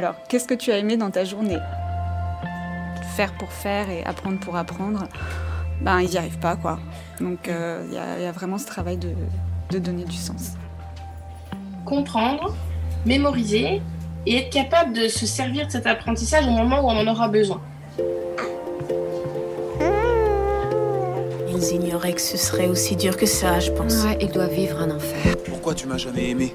Alors, qu'est-ce que tu as aimé dans ta journée? Faire pour faire et apprendre pour apprendre, ben, ils n'y arrivent pas, quoi. Donc, euh, il y, a vraiment ce travail de, de donner du sens. Comprendre, mémoriser et être capable de se servir de cet apprentissage au moment où on en aura besoin. Ils ignoraient que ce serait aussi dur que ça, je pense. Ouais, ils doivent vivre un enfer. Pourquoi tu m'as jamais aimé?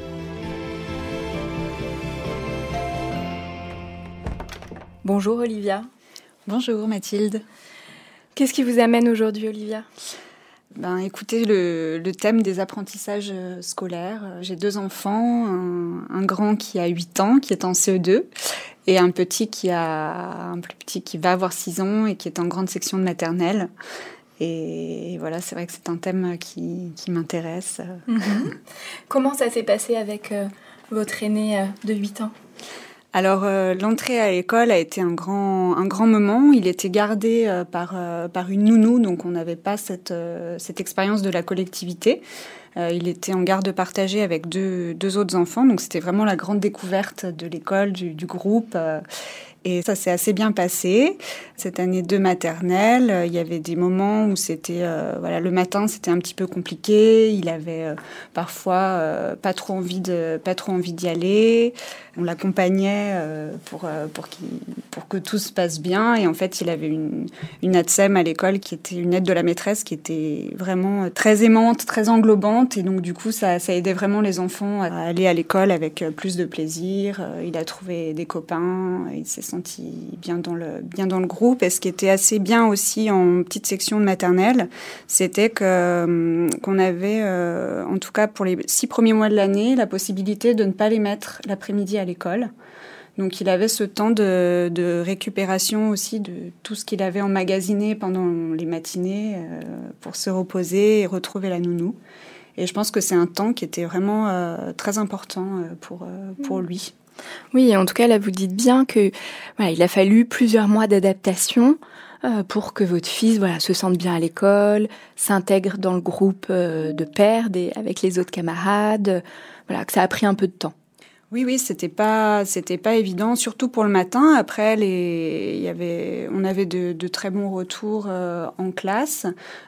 Bonjour Olivia. Bonjour Mathilde. Qu'est-ce qui vous amène aujourd'hui Olivia? Ben, écoutez, le, le thème des apprentissages euh, scolaires. Euh, J'ai deux enfants, un, un grand qui a 8 ans, qui est en CE2, et un petit qui a un plus petit qui va avoir 6 ans et qui est en grande section de maternelle. Et voilà, c'est vrai que c'est un thème qui, qui m'intéresse. Comment ça s'est passé avec euh, votre aîné de 8 ans? Alors euh, l'entrée à l'école a été un grand un grand moment. Il était gardé euh, par euh, par une nounou, donc on n'avait pas cette euh, cette expérience de la collectivité. Euh, il était en garde partagée avec deux deux autres enfants, donc c'était vraiment la grande découverte de l'école, du, du groupe. Et ça s'est assez bien passé. Cette année de maternelle, euh, il y avait des moments où c'était, euh, voilà, le matin c'était un petit peu compliqué. Il avait euh, parfois pas trop envie de, pas trop envie d'y aller. On l'accompagnait pour pour qu'il, pour que tout se passe bien. Et en fait, il avait une une ATSEM à l'école qui était une aide de la maîtresse qui était vraiment très aimante, très englobante. Et donc du coup, ça ça aidait vraiment les enfants à aller à l'école avec plus de plaisir. Il a trouvé des copains. Senti bien dans le bien dans le groupe. Et ce qui était assez bien aussi en petite section de maternelle, c'était que hum, qu'on avait, euh, en tout cas pour les six premiers mois de l'année, la possibilité de ne pas les mettre l'après-midi à l'école. Donc il avait ce temps de, de récupération aussi de tout ce qu'il avait emmagasiné pendant les matinées euh, pour se reposer et retrouver la nounou. Et je pense que c'est un temps qui était vraiment euh, très important euh, pour, euh, pour lui. Oui, en tout cas là vous dites bien que il a fallu plusieurs mois d'adaptation euh, pour que votre fils voilà se sente bien à l'école, s'intègre dans le groupe euh, de pères avec les autres camarades. euh, Voilà, que ça a pris un peu de temps. Oui, oui, c'était pas, c'était pas évident, surtout pour le matin. Après, les, il y avait, on avait de, de très bons retours euh, en classe.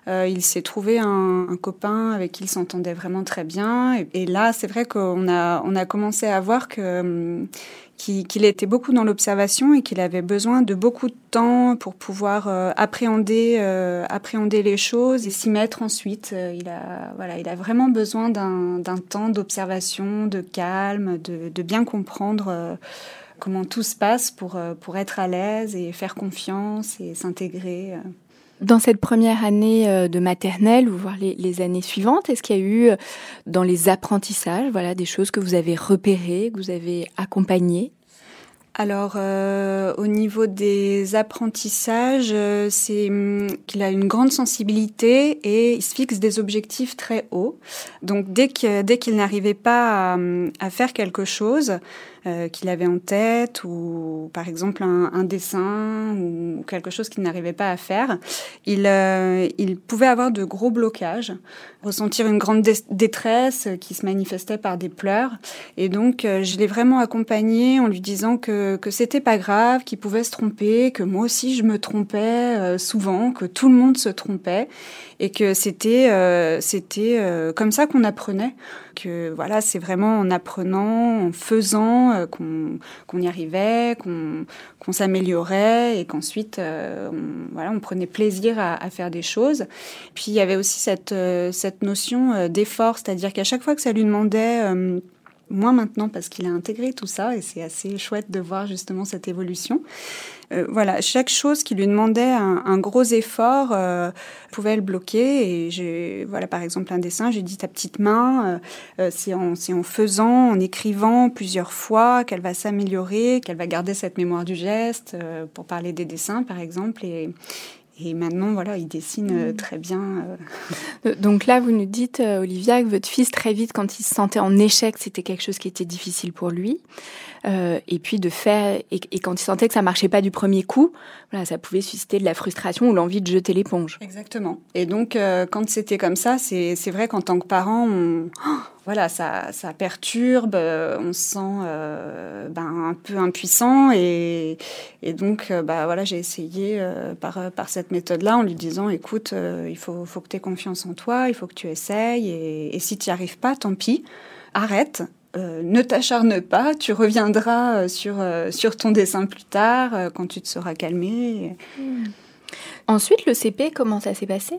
Euh, il s'est trouvé un, un copain avec qui il s'entendait vraiment très bien. Et, là, c'est vrai qu'on a, on a commencé à voir que hum, qu'il était beaucoup dans l'observation et qu'il avait besoin de beaucoup de temps pour pouvoir euh, appréhender, euh, appréhender les choses et s'y mettre ensuite. Euh, il a, voilà, il a vraiment besoin d'un temps d'observation, de calme, de, bien comprendre comment tout se passe pour, pour être à l'aise et faire confiance et s'intégrer. Dans cette première année euh, de maternelle ou voire les, années suivantes, est-ce qu'il y a eu euh, dans les apprentissages voilà des choses que vous avez repérées, que vous avez accompagnées? Alors, euh, au niveau des apprentissages, c'est hum, qu'il a une grande sensibilité et il se fixe des objectifs très hauts. Donc, dès que dès qu'il n'arrivait pas à, à faire quelque chose, euh, qu'il avait en tête, ou par exemple un, dessin ou quelque chose qu'il n'arrivait pas à faire, il, euh, il pouvait avoir de gros blocages, ressentir une grande détresse qui se manifestait par des pleurs. Et donc, euh, je l'ai vraiment accompagné en lui disant que, que c'était pas grave, qu'il pouvait se tromper, que moi aussi je me trompais souvent, que tout le monde se trompait et que c'était euh, c'était euh, comme ça qu'on apprenait que voilà c'est vraiment en apprenant en faisant euh, qu'on y arrivait qu'on s'améliorait et qu'ensuite on, voilà on prenait plaisir à, à, faire des choses puis il y avait aussi cette cette notion d'effort c'est-à-dire qu'à chaque fois que ça lui demandait moins maintenant parce qu'il a intégré tout ça et c'est assez chouette de voir justement cette évolution. Euh, voilà, chaque chose qui lui demandait un, gros effort euh, pouvait le bloquer. Et j'ai, voilà, par exemple, un dessin, j'ai dit ta petite main, euh, c'est en, en, faisant, en écrivant plusieurs fois qu'elle va s'améliorer, qu'elle va garder cette mémoire du geste, pour parler des dessins, par exemple. Et, et maintenant, voilà, il dessine euh, mm. très bien. Euh. Donc là, vous nous dites, euh, Olivia, que votre fils, très vite, quand il se sentait en échec, c'était quelque chose qui était difficile pour lui. et puis de faire, et, quand il sentait que ça marchait pas du premier coup, voilà, ça pouvait susciter de la frustration ou l'envie de jeter l'éponge. Exactement. Et donc, quand c'était comme ça, c'est vrai qu'en tant que parent, on, voilà, ça, ça perturbe, euh, on se sent euh, ben, un peu impuissant et, donc euh, bah voilà, j'ai essayé par, par cette méthode-là en lui disant écoute, il faut, faut que tu aies confiance en toi, il faut que tu essayes et, si tu n'y arrives pas, tant pis, arrête. ne t'acharne pas, tu reviendras sur, sur ton dessin plus tard quand tu te seras calmé. Ensuite, le CP, comment ça s'est passé?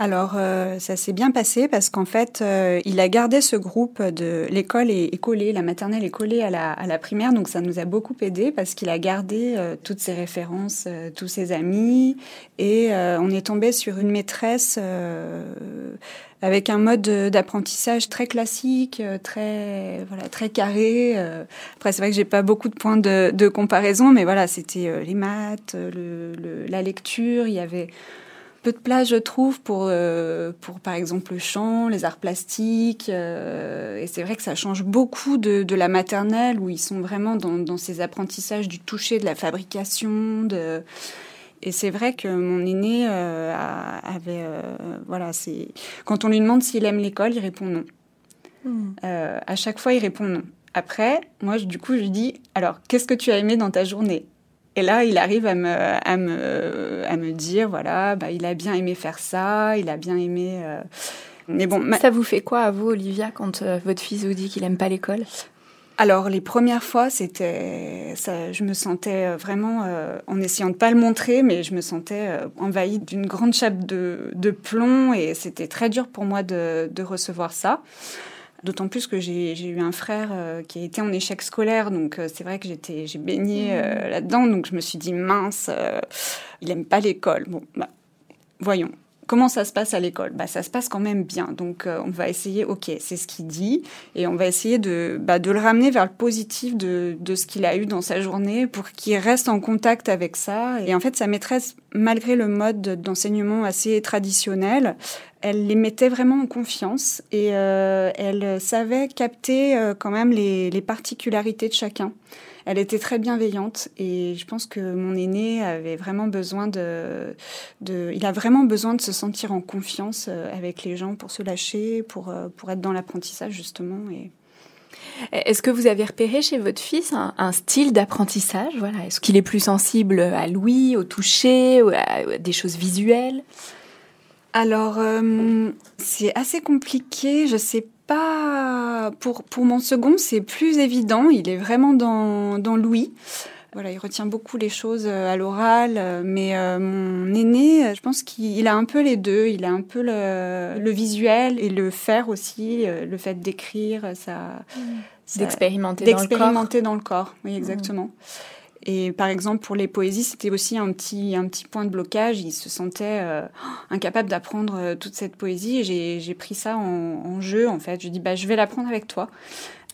Alors, euh, ça s'est bien passé parce qu'en fait, euh, il a gardé ce groupe de l'école est, collée, la maternelle est collée à la, à la, primaire, donc ça nous a beaucoup aidé parce qu'il a gardé euh, toutes ses références, tous ses amis, et on est tombé sur une maîtresse avec un mode d'apprentissage très classique, très voilà très carré. Après, c'est vrai que j'ai pas beaucoup de points de, comparaison, mais voilà, c'était les maths, la lecture, il y avait peu de place, je trouve, pour, euh, pour par exemple le chant, les arts plastiques. Euh, et c'est vrai que ça change beaucoup de, de, la maternelle, où ils sont vraiment dans, dans, ces apprentissages du toucher, de la fabrication. De... Et c'est vrai que mon aîné euh, avait... voilà, c'est quand on lui demande s'il aime l'école, il répond non. Hmm. à chaque fois, il répond non. Après, moi, du coup, je lui dis, alors, qu'est-ce que tu as aimé dans ta journée? Et là, il arrive à me, à me, à me dire, voilà, bah, il a bien aimé faire ça, il a bien aimé... Euh, mais bon, ça vous fait quoi à vous, Olivia, quand euh, votre fils vous dit qu'il aime pas l'école? Alors les premières fois, c'était, ça, je me sentais euh, vraiment, en essayant de pas le montrer, mais je me sentais envahie d'une grande chape de, de plomb et c'était très dur pour moi de, de recevoir ça. D'autant plus que j'ai eu un frère euh, qui a été en échec scolaire, donc euh, c'est vrai que j'étais j'ai baigné euh, mmh. là-dedans, donc je me suis dit mince, il aime pas l'école. Bon, bah, voyons. Comment ça se passe à l'école? Bah, Ça se passe quand même bien. Donc, on va essayer, ok, c'est ce qu'il dit, et on va essayer de, bah, de le ramener vers le positif de, de ce qu'il a eu dans sa journée pour qu'il reste en contact avec ça. Et en fait, sa maîtresse, malgré le mode d'enseignement assez traditionnel, elle les mettait vraiment en confiance et euh, elle savait capter euh, quand même les, particularités de chacun. Elle était très bienveillante et je pense que mon aîné avait vraiment besoin de, de il a vraiment besoin de se sentir en confiance euh, avec les gens pour se lâcher, pour, pour être dans l'apprentissage justement. Et... Est-ce que vous avez repéré chez votre fils un, style d'apprentissage voilà? Est-ce qu'il est plus sensible à l'ouïe, au toucher, à des choses visuelles? Alors, euh, c'est assez compliqué. Je sais pas. Pour, pour mon second, c'est plus évident. Il est vraiment dans, dans l'ouïe. Voilà, il retient beaucoup les choses euh, à l'oral, euh, mais mon aîné, je pense qu'il a un peu les deux. Il a un peu le, le visuel et le faire aussi, le fait d'écrire, ça, d'expérimenter dans le corps. D'expérimenter dans le corps, oui, exactement. Et par exemple, pour les poésies, c'était aussi un petit, un petit point de blocage. Il se sentait euh, incapable d'apprendre euh, toute cette poésie. Et j'ai pris ça en, jeu, en fait. Je dis, bah, je vais l'apprendre avec toi.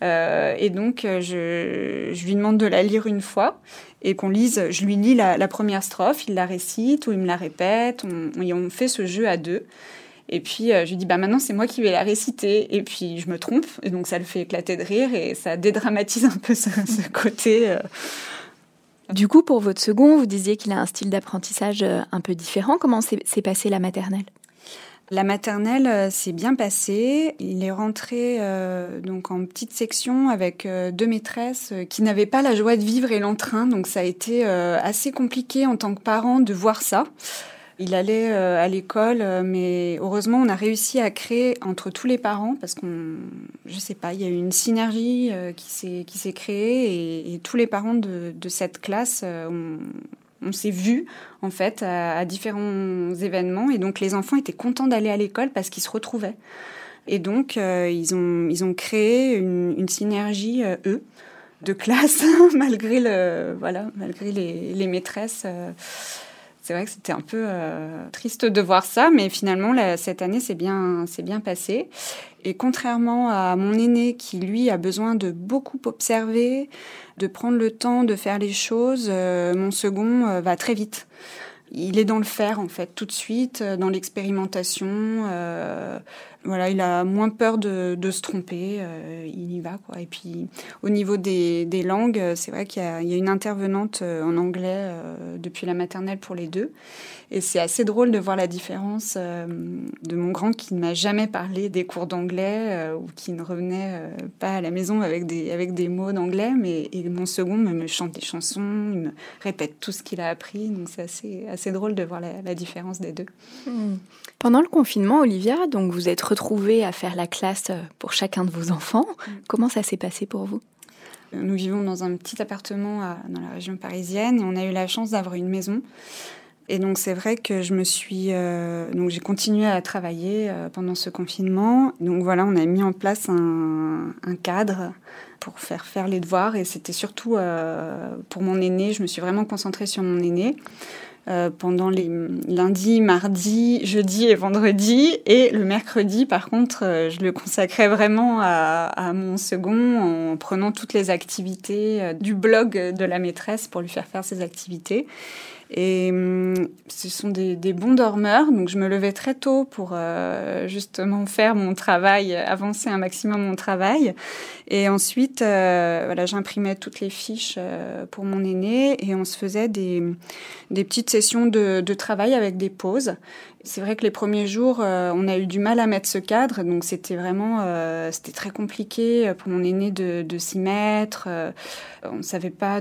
Euh, et donc, je, je, lui demande de la lire une fois et qu'on lise. Je lui lis la, première strophe, il la récite ou il me la répète. On, fait ce jeu à deux. Et puis je lui dis bah maintenant c'est moi qui vais la réciter et puis je me trompe et donc ça le fait éclater de rire et ça dédramatise un peu ce côté. Du coup, pour votre second, vous disiez qu'il a un style d'apprentissage un peu différent. Comment s'est passée la maternelle? La maternelle euh, s'est bien passée. Il est rentré euh, donc en petite section avec euh, deux maîtresses qui n'avaient pas la joie de vivre et l'entrain. Donc ça a été assez compliqué en tant que parent de voir ça. Il allait à l'école, mais heureusement, on a réussi à créer entre tous les parents, parce qu'on, je sais pas, il y a eu une synergie qui s'est qui s'est créée et, tous les parents de, cette classe on s'est vu en fait à, différents événements et donc les enfants étaient contents d'aller à l'école parce qu'ils se retrouvaient. Et donc euh, ils ont ils ont créé une, synergie euh, eux de classe malgré le voilà malgré les, les maîtresses. Euh, c'est vrai que c'était un peu triste de voir ça, mais finalement cette année c'est bien bien passé. Et contrairement à mon aîné qui lui a besoin de beaucoup observer, de prendre le temps de faire les choses, euh, mon second euh, va très vite. Il est dans le faire en fait tout de suite, euh, dans l'expérimentation. Voilà, il a moins peur de, se tromper, il y va quoi. Et puis au niveau des, langues, c'est vrai qu'il y, a une intervenante en anglais depuis la maternelle pour les deux. Et c'est assez drôle de voir la différence euh, de mon grand qui ne m'a jamais parlé des cours d'anglais euh, ou qui ne revenait euh, pas à la maison avec des, avec des mots d'anglais, mais et mon second me, chante des chansons, il me répète tout ce qu'il a appris. Donc c'est assez, assez drôle de voir la, différence des deux. Hmm. Pendant le confinement, Olivia, donc vous êtes retrouvée à faire la classe pour chacun de vos enfants. Hmm. Comment ça s'est passé pour vous? Nous vivons dans un petit appartement dans la région parisienne et on a eu la chance d'avoir une maison et donc c'est vrai que je me suis euh, donc j'ai continué à travailler euh, pendant ce confinement. Donc voilà, on a mis en place un, cadre pour faire faire les devoirs et c'était surtout euh, pour mon aîné. Je me suis vraiment concentrée sur mon aîné. Pendant les lundis, mardis, jeudi et vendredi. Et le mercredi, par contre, je le consacrais vraiment à, à, mon second en prenant toutes les activités du blog de la maîtresse pour lui faire faire ses activités. Et hum, ce sont des, bons dormeurs, donc je me levais très tôt pour euh, justement faire mon travail, avancer un maximum mon travail. Et ensuite, euh, voilà, j'imprimais toutes les fiches euh, pour mon aîné et on se faisait des, des petites sessions de, travail avec des pauses. C'est vrai que les premiers jours, on a eu du mal à mettre ce cadre, donc c'était vraiment, c'était très compliqué pour mon aîné de, de s'y mettre. on ne savait pas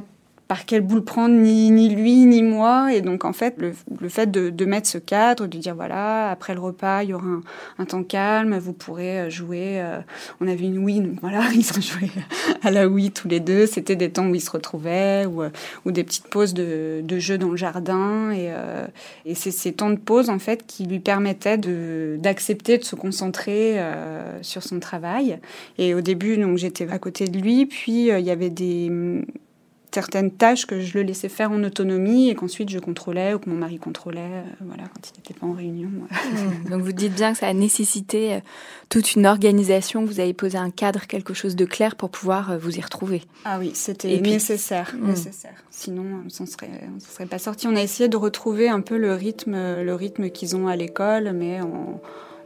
par quelle boule prendre, ni, ni lui, ni moi. Et donc, en fait, le, le fait de, de, mettre ce cadre, de dire, voilà, après le repas, il y aura un, un temps calme, vous pourrez euh, jouer. Euh, on avait une Wii, donc voilà, ils ont joué à la Wii tous les deux. C'était des temps où ils se retrouvaient, ou, euh, ou des petites pauses de, de jeu dans le jardin. Et, et c'est ces temps de pause, en fait, qui lui permettaient d'accepter de, se concentrer sur son travail. Et au début, donc, j'étais à côté de lui, puis il y avait des certaines tâches que je le laissais faire en autonomie et qu'ensuite je contrôlais ou que mon mari contrôlait euh, voilà, quand il n'était pas en réunion. Mmh. donc vous dites bien que ça a nécessité euh, toute une organisation, vous avez posé un cadre, quelque chose de clair pour pouvoir euh, vous y retrouver. Ah oui, c'était nécessaire, mmh. nécessaire. Sinon, on ne serait, serait pas sorti. On a essayé de retrouver un peu le rythme, le rythme qu'ils ont à l'école, mais en,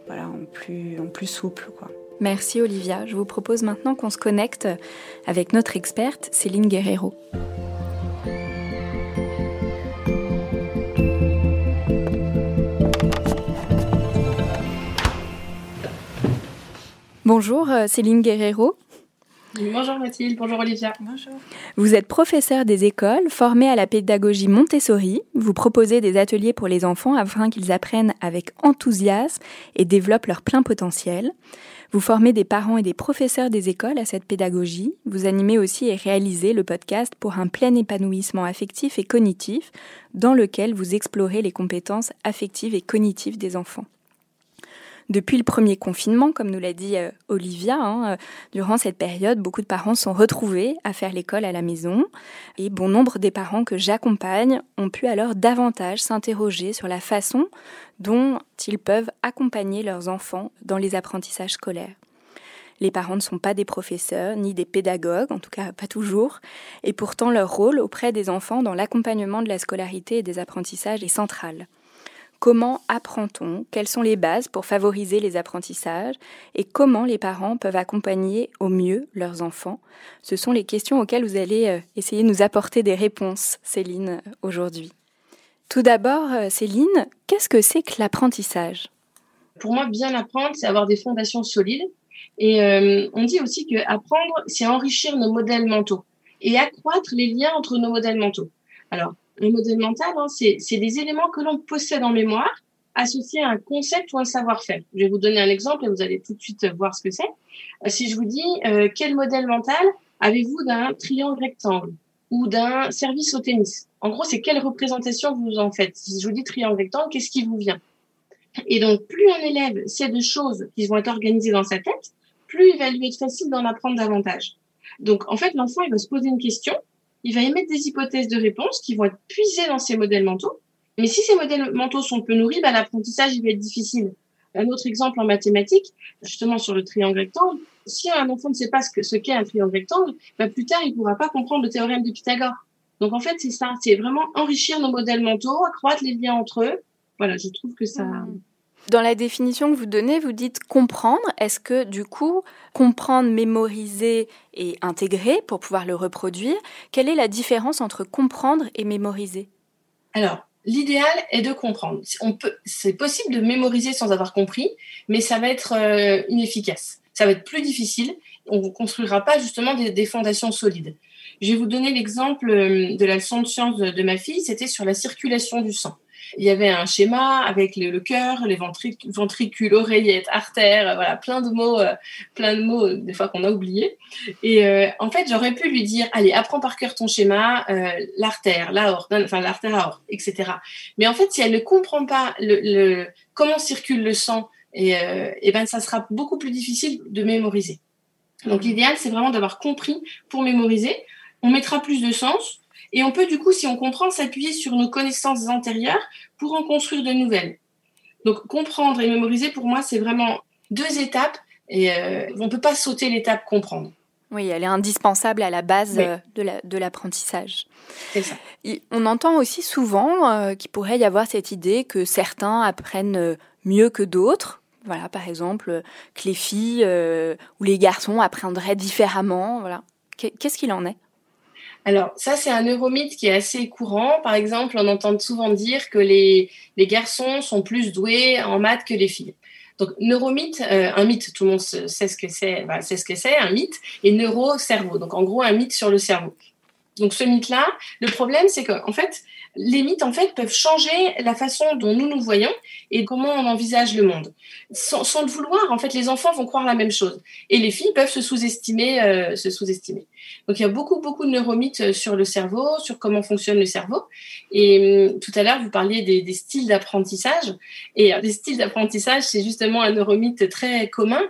voilà, en, plus, en plus souple. Quoi. Merci Olivia. Je vous propose maintenant qu'on se connecte avec notre experte Céline Guerrero. Bonjour euh, Céline Guerrero. Bonjour Mathilde, bonjour Olivia. Bonjour. Vous êtes professeur des écoles, formée à la pédagogie Montessori. Vous proposez des ateliers pour les enfants afin qu'ils apprennent avec enthousiasme et développent leur plein potentiel. Vous formez des parents et des professeurs des écoles à cette pédagogie. Vous animez aussi et réalisez le podcast pour un plein épanouissement affectif et cognitif, dans lequel vous explorez les compétences affectives et cognitives des enfants. Depuis le premier confinement, comme nous l'a dit euh, Olivia, hein, euh, durant cette période, beaucoup de parents sont retrouvés à faire l'école à la maison et bon nombre des parents que j'accompagne ont pu alors davantage s'interroger sur la façon dont ils peuvent accompagner leurs enfants dans les apprentissages scolaires. Les parents ne sont pas des professeurs ni des pédagogues, en tout cas pas toujours, et pourtant leur rôle auprès des enfants dans l'accompagnement de la scolarité et des apprentissages est central. Comment apprend-on? Quelles sont les bases pour favoriser les apprentissages? Et comment les parents peuvent accompagner au mieux leurs enfants? Ce sont les questions auxquelles vous allez euh, essayer de nous apporter des réponses, Céline, aujourd'hui. Tout d'abord, euh, Céline, qu'est-ce que c'est que l'apprentissage? Pour moi, bien apprendre, c'est avoir des fondations solides. Et euh, on dit aussi que apprendre, c'est enrichir nos modèles mentaux et accroître les liens entre nos modèles mentaux. Alors, un modèle mental, hein, c'est des éléments que l'on possède en mémoire associés à un concept ou un savoir-faire. Je vais vous donner un exemple et vous allez tout de suite voir ce que c'est. Euh, si je vous dis euh, quel modèle mental avez-vous d'un triangle rectangle ou d'un service au tennis? En gros, c'est quelle représentation vous en faites? Si je vous dis triangle rectangle, qu'est-ce qui vous vient? Et donc, plus un élève sait de choses qui vont être organisées dans sa tête, plus il va lui être facile d'en apprendre davantage. Donc, en fait, l'enfant, il va se poser une question il va émettre des hypothèses de réponse qui vont être puisées dans ses modèles mentaux. Mais si ces modèles mentaux sont peu nourris, bah, l'apprentissage, il va être difficile. Un autre exemple en mathématiques, justement sur le triangle rectangle, si un enfant ne sait pas ce qu'est un triangle rectangle, bah, plus tard, il ne pourra pas comprendre le théorème de Pythagore. Donc en fait, c'est ça, c'est vraiment enrichir nos modèles mentaux, accroître les liens entre eux. Voilà, je trouve que ça, mmh. Dans la définition que vous donnez, vous dites comprendre. Est-ce que du coup, comprendre, mémoriser et intégrer pour pouvoir le reproduire, quelle est la différence entre comprendre et mémoriser? Alors, l'idéal est de comprendre. C'est possible de mémoriser sans avoir compris, mais ça va être euh, inefficace. Ça va être plus difficile. On ne construira pas justement des, fondations solides. Je vais vous donner l'exemple euh, de la leçon de sciences de ma fille. C'était sur la circulation du sang il y avait un schéma avec le, cœur, les ventricules, oreillettes, artères, voilà, plein de mots, euh, plein de mots euh, des fois qu'on a oubliés. Et euh, en fait, j'aurais pu lui dire, allez, apprends par cœur ton schéma, l'artère, l'aorte, enfin l'artère, aorte, etc. Mais en fait, si elle ne comprend pas le, comment circule le sang, et ben ça sera beaucoup plus difficile de mémoriser. Donc l'idéal, c'est vraiment d'avoir compris pour mémoriser. On mettra plus de sens, et on peut du coup, si on comprend, s'appuyer sur nos connaissances antérieures pour en construire de nouvelles. Donc comprendre et mémoriser, pour moi, c'est vraiment deux étapes et euh, on ne peut pas sauter l'étape comprendre. Oui, elle est indispensable à la base euh, de l'apprentissage. c'est ça. On entend aussi souvent euh, qu'il pourrait y avoir cette idée que certains apprennent mieux que d'autres. Voilà, par exemple, que les filles ou les garçons apprendraient différemment. Voilà. Qu'est-ce qu'il en est? Alors, ça, c'est un neuromythe qui est assez courant. Par exemple, on entend souvent dire que les, les garçons sont plus doués en maths que les filles. Donc, neuromythe, euh, un mythe, tout le monde sait ce que c'est, bah, c'est ce que c'est, un mythe, et neuro-cerveau. Donc, en gros, un mythe sur le cerveau. Donc, ce mythe-là, le problème, c'est qu'en fait, les mythes, en fait, peuvent changer la façon dont nous nous voyons et comment on envisage le monde. Sans, sans le vouloir, en fait, les enfants vont croire la même chose. Et les filles peuvent se sous-estimer, euh, se sous-estimer. Donc, il y a beaucoup, beaucoup de neuromythes euh, sur le cerveau, sur comment fonctionne le cerveau. Et hum, tout à l'heure, vous parliez des, styles d'apprentissage. Et euh, les styles d'apprentissage, c'est justement un neuromythe très commun.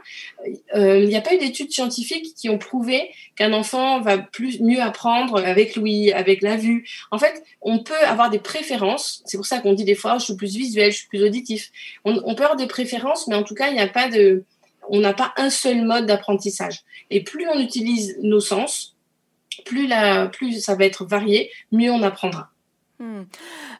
Euh, il n'y a pas eu d'études scientifiques qui ont prouvé qu'un enfant va plus mieux apprendre avec l'ouïe, avec la vue. En fait, on peut avoir des préférences. C'est pour ça qu'on dit des fois, je suis plus visuel, je suis plus auditif. On, peut avoir des préférences, mais en tout cas, il n'y a pas de, on n'a pas un seul mode d'apprentissage. Et plus on utilise nos sens, plus, la, plus ça va être varié, mieux on apprendra. Hmm.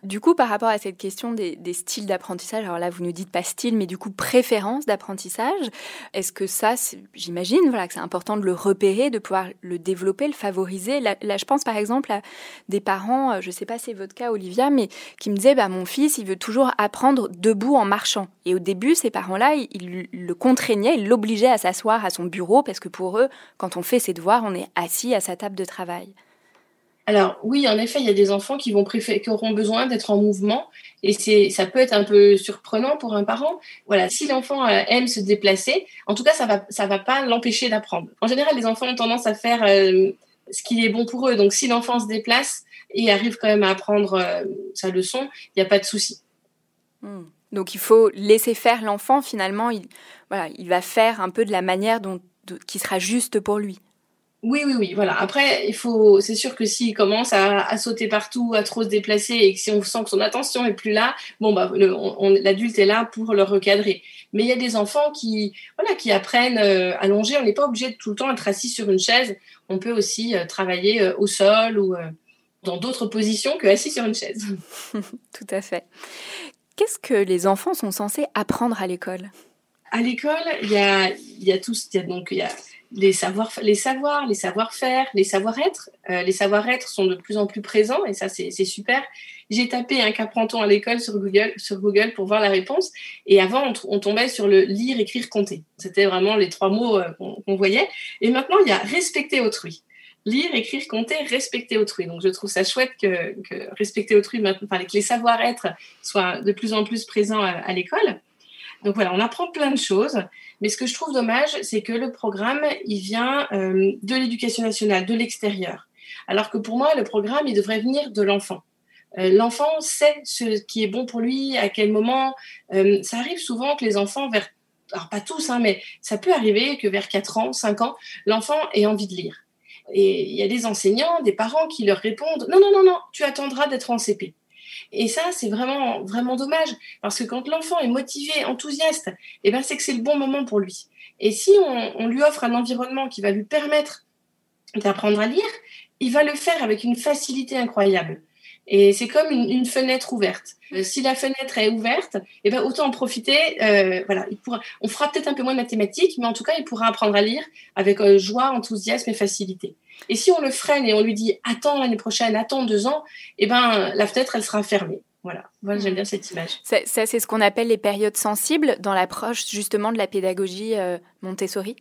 Du coup, par rapport à cette question des, styles d'apprentissage, alors là, vous nous dites pas style, mais du coup, préférence d'apprentissage, est-ce que ça, j'imagine, voilà, que c'est important de le repérer, de pouvoir le développer, le favoriser? Là, je pense par exemple à des parents, euh, je sais pas si c'est votre cas, Olivia, mais qui me disaient, bah, mon fils, il veut toujours apprendre debout en marchant. Et au début, ces parents-là, ils, le contraignaient, ils l'obligeaient à s'asseoir à son bureau, parce que pour eux, quand on fait ses devoirs, on est assis à sa table de travail. Alors oui, en effet, il y a des enfants qui vont préférer, qui auront besoin d'être en mouvement, et c'est, ça peut être un peu surprenant pour un parent. Voilà, si l'enfant euh, aime se déplacer, en tout cas, ça va, ça va pas l'empêcher d'apprendre. En général, les enfants ont tendance à faire euh, ce qui est bon pour eux. Donc, si l'enfant se déplace et arrive quand même à apprendre euh, sa leçon, il n'y a pas de souci. Hmm. Donc, il faut laisser faire l'enfant. Finalement, il, va faire un peu de la manière qui sera juste pour lui. Oui, oui, oui, voilà. Après, il faut, c'est sûr que s'il commence à, sauter partout, à trop se déplacer, et que si on sent que son attention est plus là, bon bah, l'adulte est là pour le recadrer. Mais il y a des enfants qui, voilà, qui apprennent euh, à longer. On n'est pas obligé de tout le temps être assis sur une chaise. On peut aussi euh, travailler euh, au sol ou dans d'autres positions que assis sur une chaise. tout à fait. Qu'est-ce que les enfants sont censés apprendre à l'école? À l'école, il y a, y a tout, y a donc il y a les savoirs, les savoirs, les savoir-faire, les savoir-être. Euh, les savoir-être sont de plus en plus présents et ça c'est super. J'ai tapé un qu'apprend-on à l'école sur Google, sur Google pour voir la réponse et avant on, tombait sur le lire, écrire, compter. C'était vraiment les trois mots euh, qu'on voyait. Et maintenant il y a respecter autrui. Lire, écrire, compter, respecter autrui. Donc je trouve ça chouette que, respecter autrui, enfin, que les savoir-être soient de plus en plus présents à l'école. Donc voilà, on apprend plein de choses. Mais ce que je trouve dommage, c'est que le programme, il vient euh, de l'éducation nationale, de l'extérieur. Alors que pour moi, le programme, il devrait venir de l'enfant. Euh, l'enfant sait ce qui est bon pour lui, à quel moment. Euh, ça arrive souvent que les enfants, vers, alors pas tous, hein, mais ça peut arriver que vers 4 ans, 5 ans, l'enfant ait envie de lire. Et il y a des enseignants, des parents qui leur répondent Non, non, non, non, tu attendras d'être en CP. Et ça, c'est vraiment, vraiment dommage, parce que quand l'enfant est motivé, enthousiaste, eh ben, c'est que c'est le bon moment pour lui. Et si on, lui offre un environnement qui va lui permettre d'apprendre à lire, il va le faire avec une facilité incroyable. Et c'est comme une, fenêtre ouverte. Euh, si la fenêtre est ouverte, eh ben autant en profiter. Euh, voilà, il pourra, on fera peut-être un peu moins de mathématiques, mais en tout cas, il pourra apprendre à lire avec euh, joie, enthousiasme et facilité. Et si on le freine et on lui dit attends l'année prochaine, attends deux ans, eh ben la fenêtre elle sera fermée. Voilà, j'aime bien cette image. Ça, c'est ce qu'on appelle les périodes sensibles dans l'approche justement de la pédagogie euh, Montessori?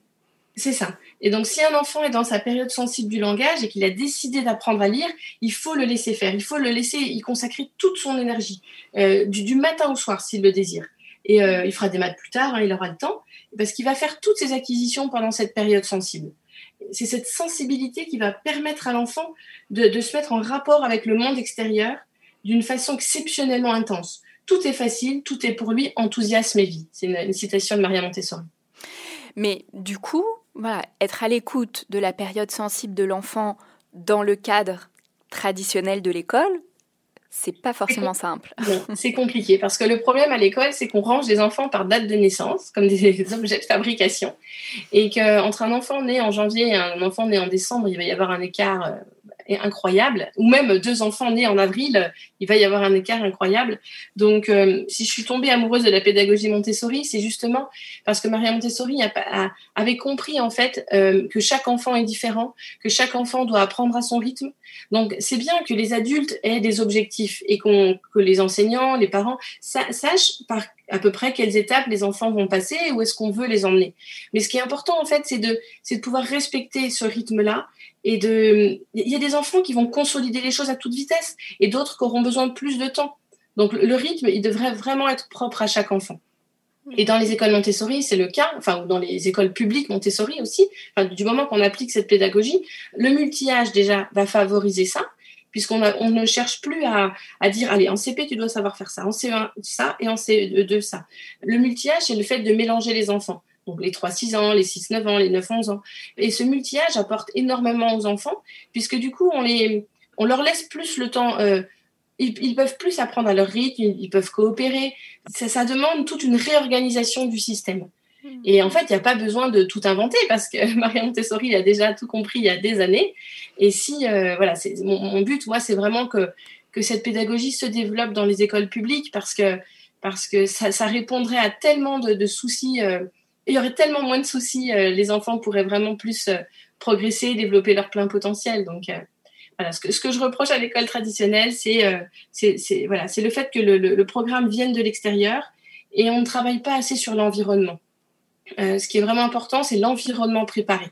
C'est ça. Et donc, si un enfant est dans sa période sensible du langage et qu'il a décidé d'apprendre à lire, il faut le laisser faire. Il faut le laisser y consacrer toute son énergie, euh, du, matin au soir s'il le désire. Et euh, il fera des maths plus tard, hein, il aura le temps, parce qu'il va faire toutes ses acquisitions pendant cette période sensible c'est cette sensibilité qui va permettre à l'enfant de, se mettre en rapport avec le monde extérieur d'une façon exceptionnellement intense. Tout est facile, tout est pour lui enthousiasme et vie. C'est une, citation de Maria Montessori. Mais du coup, voilà, être à l'écoute de la période sensible de l'enfant dans le cadre traditionnel de l'école, c'est pas forcément simple. c'est compliqué parce que le problème à l'école, c'est qu'on range les enfants par date de naissance, comme des objets de fabrication, et qu'entre un enfant né en janvier et un enfant né en décembre, il va y avoir un écart euh, incroyable, ou même deux enfants nés en avril, il va y avoir un écart incroyable. Donc, euh, si je suis tombée amoureuse de la pédagogie Montessori, c'est justement parce que Maria Montessori avait compris en fait euh, que chaque enfant est différent, que chaque enfant doit apprendre à son rythme. Donc, c'est bien que les adultes aient des objectifs et que les enseignants, les parents sachent par à peu près quelles étapes les enfants vont passer et où est-ce qu'on veut les emmener. Mais ce qui est important en fait, c'est de, de pouvoir respecter ce rythme-là et de, il y a des enfants qui vont consolider les choses à toute vitesse et d'autres qui auront besoin de plus de temps. Donc le rythme, il devrait vraiment être propre à chaque enfant. Et dans les écoles Montessori, c'est le cas, enfin, ou dans les écoles publiques Montessori aussi, enfin, du moment qu'on applique cette pédagogie, le multi-âge déjà va favoriser ça, puisqu'on on ne cherche plus à, à, dire, allez, en CP, tu dois savoir faire ça, en C1, ça, et en CE2, ça. Le multi-âge, c'est le fait de mélanger les enfants donc les 3-6 ans, les 6-9 ans, les 9-11 ans. Et ce multi-âge apporte énormément aux enfants, puisque du coup, on, les, on leur laisse plus le temps. Euh, ils, peuvent plus apprendre à leur rythme, ils, peuvent coopérer. Ça, ça, demande toute une réorganisation du système. Hmm. Et en fait, il n'y a pas besoin de tout inventer parce que Maria Montessori a déjà tout compris il y a des années. Et si, euh, voilà, c'est mon, but, moi, c'est vraiment que, que cette pédagogie se développe dans les écoles publiques parce que, parce que ça, ça répondrait à tellement de, de soucis. Euh, il y aurait tellement moins de soucis, euh, les enfants pourraient vraiment plus euh, progresser, développer leur plein potentiel. Donc euh, voilà, ce que, ce que je reproche à l'école traditionnelle, c'est c'est voilà, le fait que le, le, programme vienne de l'extérieur et on ne travaille pas assez sur l'environnement. ce qui est vraiment important, c'est l'environnement préparé.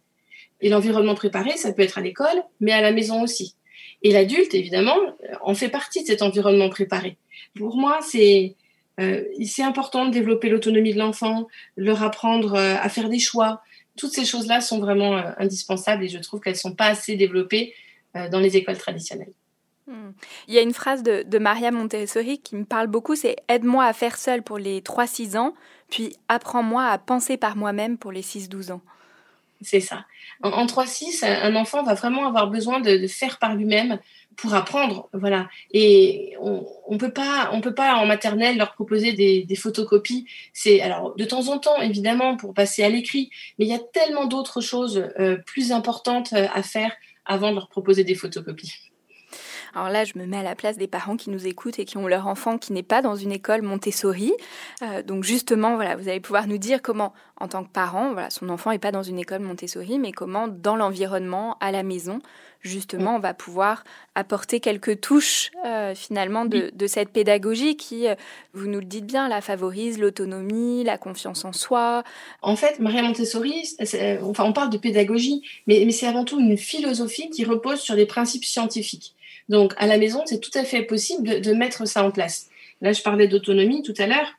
Et l'environnement préparé, ça peut être à l'école, mais à la maison aussi. Et l'adulte, évidemment, en fait partie de cet environnement préparé. Pour moi, c'est euh, c'est important de développer l'autonomie de l'enfant, leur apprendre euh, à faire des choix. Toutes ces choses-là sont vraiment euh, indispensables et je trouve qu'elles ne sont pas assez développées dans les écoles traditionnelles. Hmm. Il y a une phrase de, Maria Montessori qui me parle beaucoup, c'est Aide-moi à faire seul pour les 3-6 ans, puis apprends-moi à penser par moi-même pour les 6-12 ans. C'est ça. En, 3-6, un enfant va vraiment avoir besoin de faire par lui-même, pour apprendre, voilà. Et on, on peut pas, on peut pas en maternelle leur proposer des, des photocopies. C'est alors de temps en temps évidemment pour passer à l'écrit, mais il y a tellement d'autres choses euh, plus importantes euh, à faire avant de leur proposer des photocopies. Alors là, je me mets à la place des parents qui nous écoutent et qui ont leur enfant qui n'est pas dans une école Montessori. Euh, donc justement, voilà, vous allez pouvoir nous dire comment, en tant que parent, voilà, son enfant n'est pas dans une école Montessori, mais comment, dans l'environnement, à la maison, justement, on va pouvoir apporter quelques touches euh, finalement de, cette pédagogie qui, euh, vous nous le dites bien, la favorise l'autonomie, la confiance en soi. En fait, Maria Montessori, enfin, on parle de pédagogie, mais, mais c'est avant tout une philosophie qui repose sur des principes scientifiques. Donc, à la maison, c'est tout à fait possible de mettre ça en place. Là, je parlais d'autonomie tout à l'heure.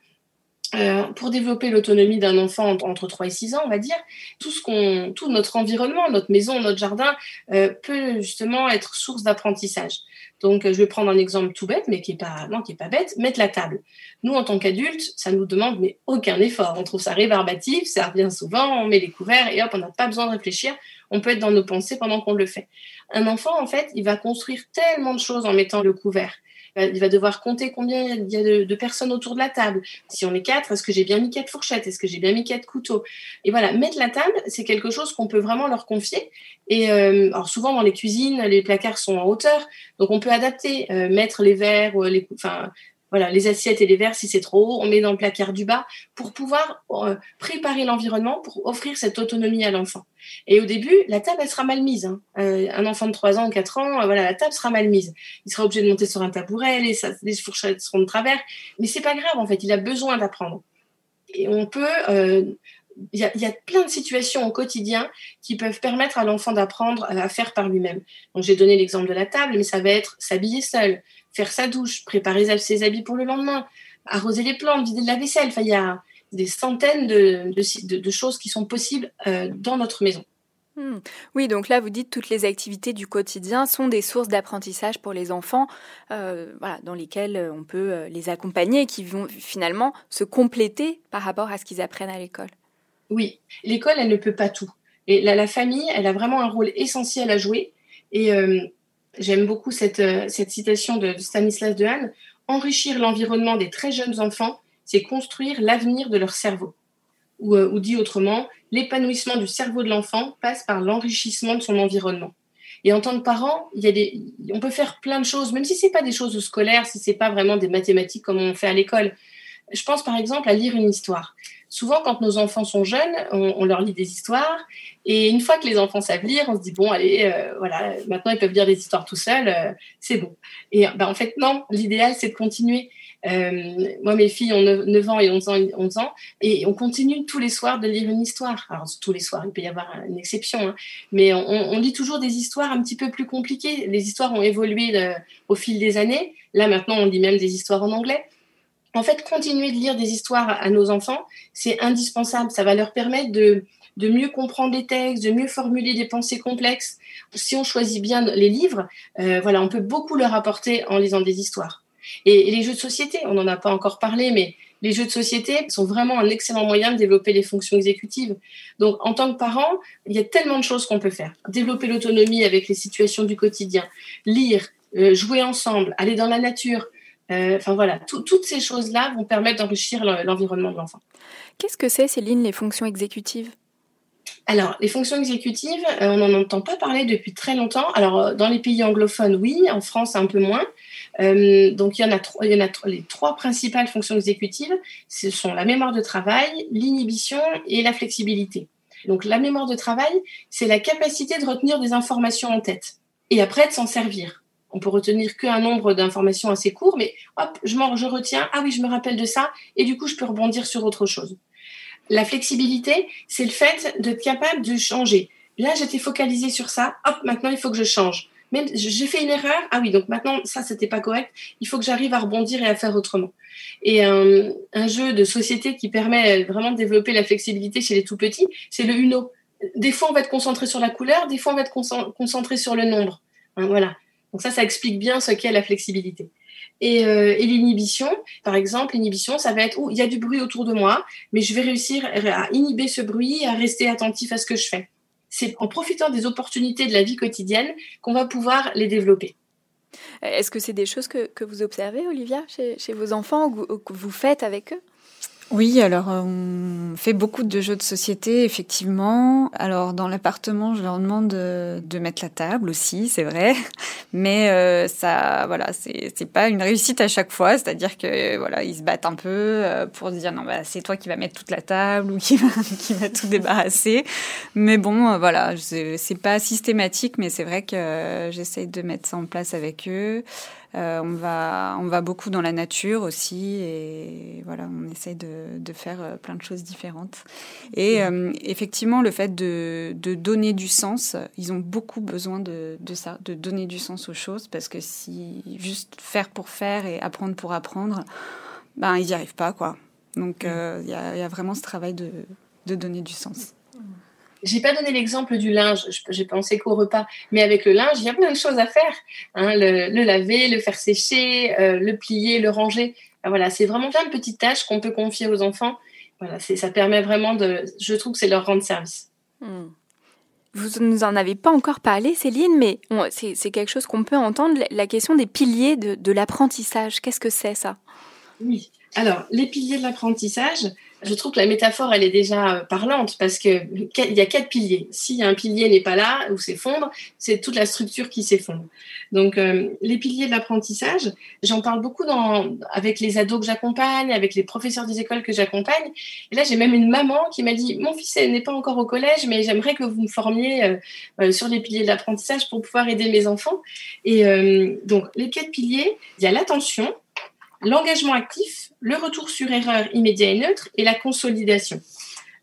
Euh, pour développer l'autonomie d'un enfant entre 3 et 6 ans, on va dire, tout, ce qu'on, tout notre environnement, notre maison, notre jardin, euh, peut justement être source d'apprentissage. Donc, je vais prendre un exemple tout bête, mais qui est pas, est pas bête, mettre la table. Nous, en tant qu'adultes, ça nous demande mais aucun effort. On trouve ça rébarbatif, ça revient souvent, on met les couverts et hop, on n'a pas besoin de réfléchir. On peut être dans nos pensées pendant qu'on le fait. Un enfant, en fait, il va construire tellement de choses en mettant le couvert. Il va devoir compter combien il y a de, personnes autour de la table. Si on est quatre, est-ce que j'ai bien mis quatre fourchettes? Est-ce que j'ai bien mis quatre couteaux? Et voilà, mettre la table, c'est quelque chose qu'on peut vraiment leur confier. Et euh, alors souvent dans les cuisines, les placards sont en hauteur, donc on peut adapter, euh, mettre les verres, les, enfin voilà, les assiettes et les verres, si c'est trop haut, on met dans le placard du bas pour pouvoir euh, préparer l'environnement pour offrir cette autonomie à l'enfant. Et au début, la table, elle sera mal mise. Hein. Euh, un enfant de 3 ans ou 4 ans, euh, voilà, la table sera mal mise. Il sera obligé de monter sur un tabouret, les, les fourchettes seront de travers. Mais c'est pas grave, en fait, il a besoin d'apprendre. Et on peut... il y, a, y, a, plein de situations au quotidien qui peuvent permettre à l'enfant d'apprendre à faire par lui-même. Donc j'ai donné l'exemple de la table, mais ça va être s'habiller seul, faire sa douche, préparer ses habits pour le lendemain, arroser les plantes, vider de la vaisselle. Enfin, il y a des centaines de, de, choses qui sont possibles euh, dans notre maison. Hmm. Oui, donc là, vous dites toutes les activités du quotidien sont des sources d'apprentissage pour les enfants, euh, voilà, dans lesquelles euh, on peut les accompagner et qui vont finalement se compléter par rapport à ce qu'ils apprennent à l'école. Oui, l'école, elle ne peut pas tout. Et la, la, famille, elle a vraiment un rôle essentiel à jouer. Et J'aime beaucoup cette, euh, cette citation de, Stanislas Dehaene. Enrichir l'environnement des très jeunes enfants, c'est construire l'avenir de leur cerveau. Ou, euh, ou dit autrement, l'épanouissement du cerveau de l'enfant passe par l'enrichissement de son environnement. Et en tant que parent, il y a des, on peut faire plein de choses, même si c'est pas des choses scolaires, si c'est pas vraiment des mathématiques comme on fait à l'école. Je pense par exemple à lire une histoire souvent, quand nos enfants sont jeunes, on, leur lit des histoires. Et une fois que les enfants savent lire, on se dit, bon, allez, euh, voilà, maintenant ils peuvent lire des histoires tout seuls, euh, c'est bon. Et ben, en fait, non, l'idéal, c'est de continuer. Euh, moi, mes filles ont 9, ans et 11 ans, 11 ans, et on continue tous les soirs de lire une histoire. Alors, tous les soirs, il peut y avoir une exception, hein, mais on, on, lit toujours des histoires un petit peu plus compliquées. Les histoires ont évolué au fil des années. Là, maintenant, on lit même des histoires en anglais en fait, continuer de lire des histoires à nos enfants, c'est indispensable. Ça va leur permettre de, de mieux comprendre les textes, de mieux formuler des pensées complexes. Si on choisit bien les livres, euh, voilà, on peut beaucoup leur apporter en lisant des histoires. Et, les jeux de société, on n'en a pas encore parlé, mais les jeux de société sont vraiment un excellent moyen de développer les fonctions exécutives. Donc, en tant que parent, il y a tellement de choses qu'on peut faire. Développer l'autonomie avec les situations du quotidien, lire, euh, jouer ensemble, aller dans la nature, enfin voilà, toutes ces choses-là vont permettre d'enrichir l'environnement de l'enfant. Qu'est-ce que c'est, Céline, les fonctions exécutives? Alors, les fonctions exécutives, euh, on n'en entend pas parler depuis très longtemps. Alors, euh, dans les pays anglophones, oui, en France, un peu moins. donc, il y en a, il y en a les trois principales fonctions exécutives. Ce sont la mémoire de travail, l'inhibition et la flexibilité. Donc, la mémoire de travail, c'est la capacité de retenir des informations en tête et après de s'en servir on peut retenir qu'un nombre d'informations assez court, mais hop, je, je retiens, ah oui, je me rappelle de ça, et du coup, je peux rebondir sur autre chose. La flexibilité, c'est le fait d'être capable de changer. Là, j'étais focalisée sur ça, hop, maintenant, il faut que je change. Même j'ai fait une erreur, ah oui, donc maintenant, ça, c'était pas correct, il faut que j'arrive à rebondir et à faire autrement. Et un, jeu de société qui permet vraiment de développer la flexibilité chez les tout petits, c'est le Uno. Des fois, on va être concentré sur la couleur, des fois, on va être concentré sur le nombre. Hein, voilà. Donc ça, ça explique bien ce qu'est la flexibilité. Et, euh, et l'inhibition, par exemple, l'inhibition, ça va être où il y a du bruit autour de moi, mais je vais réussir à inhiber ce bruit, à rester attentif à ce que je fais. C'est en profitant des opportunités de la vie quotidienne qu'on va pouvoir les développer. Est-ce que c'est des choses que, que, vous observez, Olivia, chez, chez vos enfants ou que vous faites avec eux? Oui, alors euh, on fait beaucoup de jeux de société, effectivement. Alors dans l'appartement, je leur demande de, mettre la table aussi, c'est vrai, mais euh, ça, voilà, c'est pas une réussite à chaque fois. C'est-à-dire que voilà, ils se battent un peu euh, pour dire non, bah, c'est toi qui vas mettre toute la table ou qui va, qui va tout débarrasser. Mais bon, voilà, c'est pas systématique, mais c'est vrai que j'essaye de mettre ça en place avec eux. Euh, on, va, on va beaucoup dans la nature aussi et voilà, on essaye de, de faire euh, plein de choses différentes. Et euh, effectivement, le fait de, de, donner du sens, ils ont beaucoup besoin de, de, ça, de donner du sens aux choses parce que si juste faire pour faire et apprendre pour apprendre, ben ils n'y arrivent pas quoi. Donc il y, a, y, a, vraiment ce travail de, de donner du sens. J'ai pas donné l'exemple du linge, j'ai pensé qu'au repas, mais avec le linge, il y a plein de choses à faire. Hein, le, laver, le faire sécher, euh, le plier, le ranger. voilà, c'est vraiment plein de petites tâches qu'on peut confier aux enfants. Voilà, ça permet vraiment de. Je trouve que c'est leur rendre service. Hmm. Vous nous en avez pas encore parlé, Céline, mais c'est quelque chose qu'on peut entendre, la question des piliers de, de l'apprentissage. Qu'est-ce que c'est ça? Oui. Alors, les piliers de l'apprentissage, je trouve que la métaphore, elle est déjà euh, parlante parce que il y a quatre piliers. Si un pilier n'est pas là ou s'effondre, c'est toute la structure qui s'effondre. Donc, euh, les piliers de l'apprentissage, j'en parle beaucoup dans, avec les ados que j'accompagne, avec les professeurs des écoles que j'accompagne. Et là, j'ai même une maman qui m'a dit, mon fils n'est pas encore au collège, mais j'aimerais que vous me formiez euh, sur les piliers de l'apprentissage pour pouvoir aider mes enfants. Et donc, les quatre piliers, il y a l'attention, l'engagement actif, le retour sur erreur immédiat et neutre et la consolidation.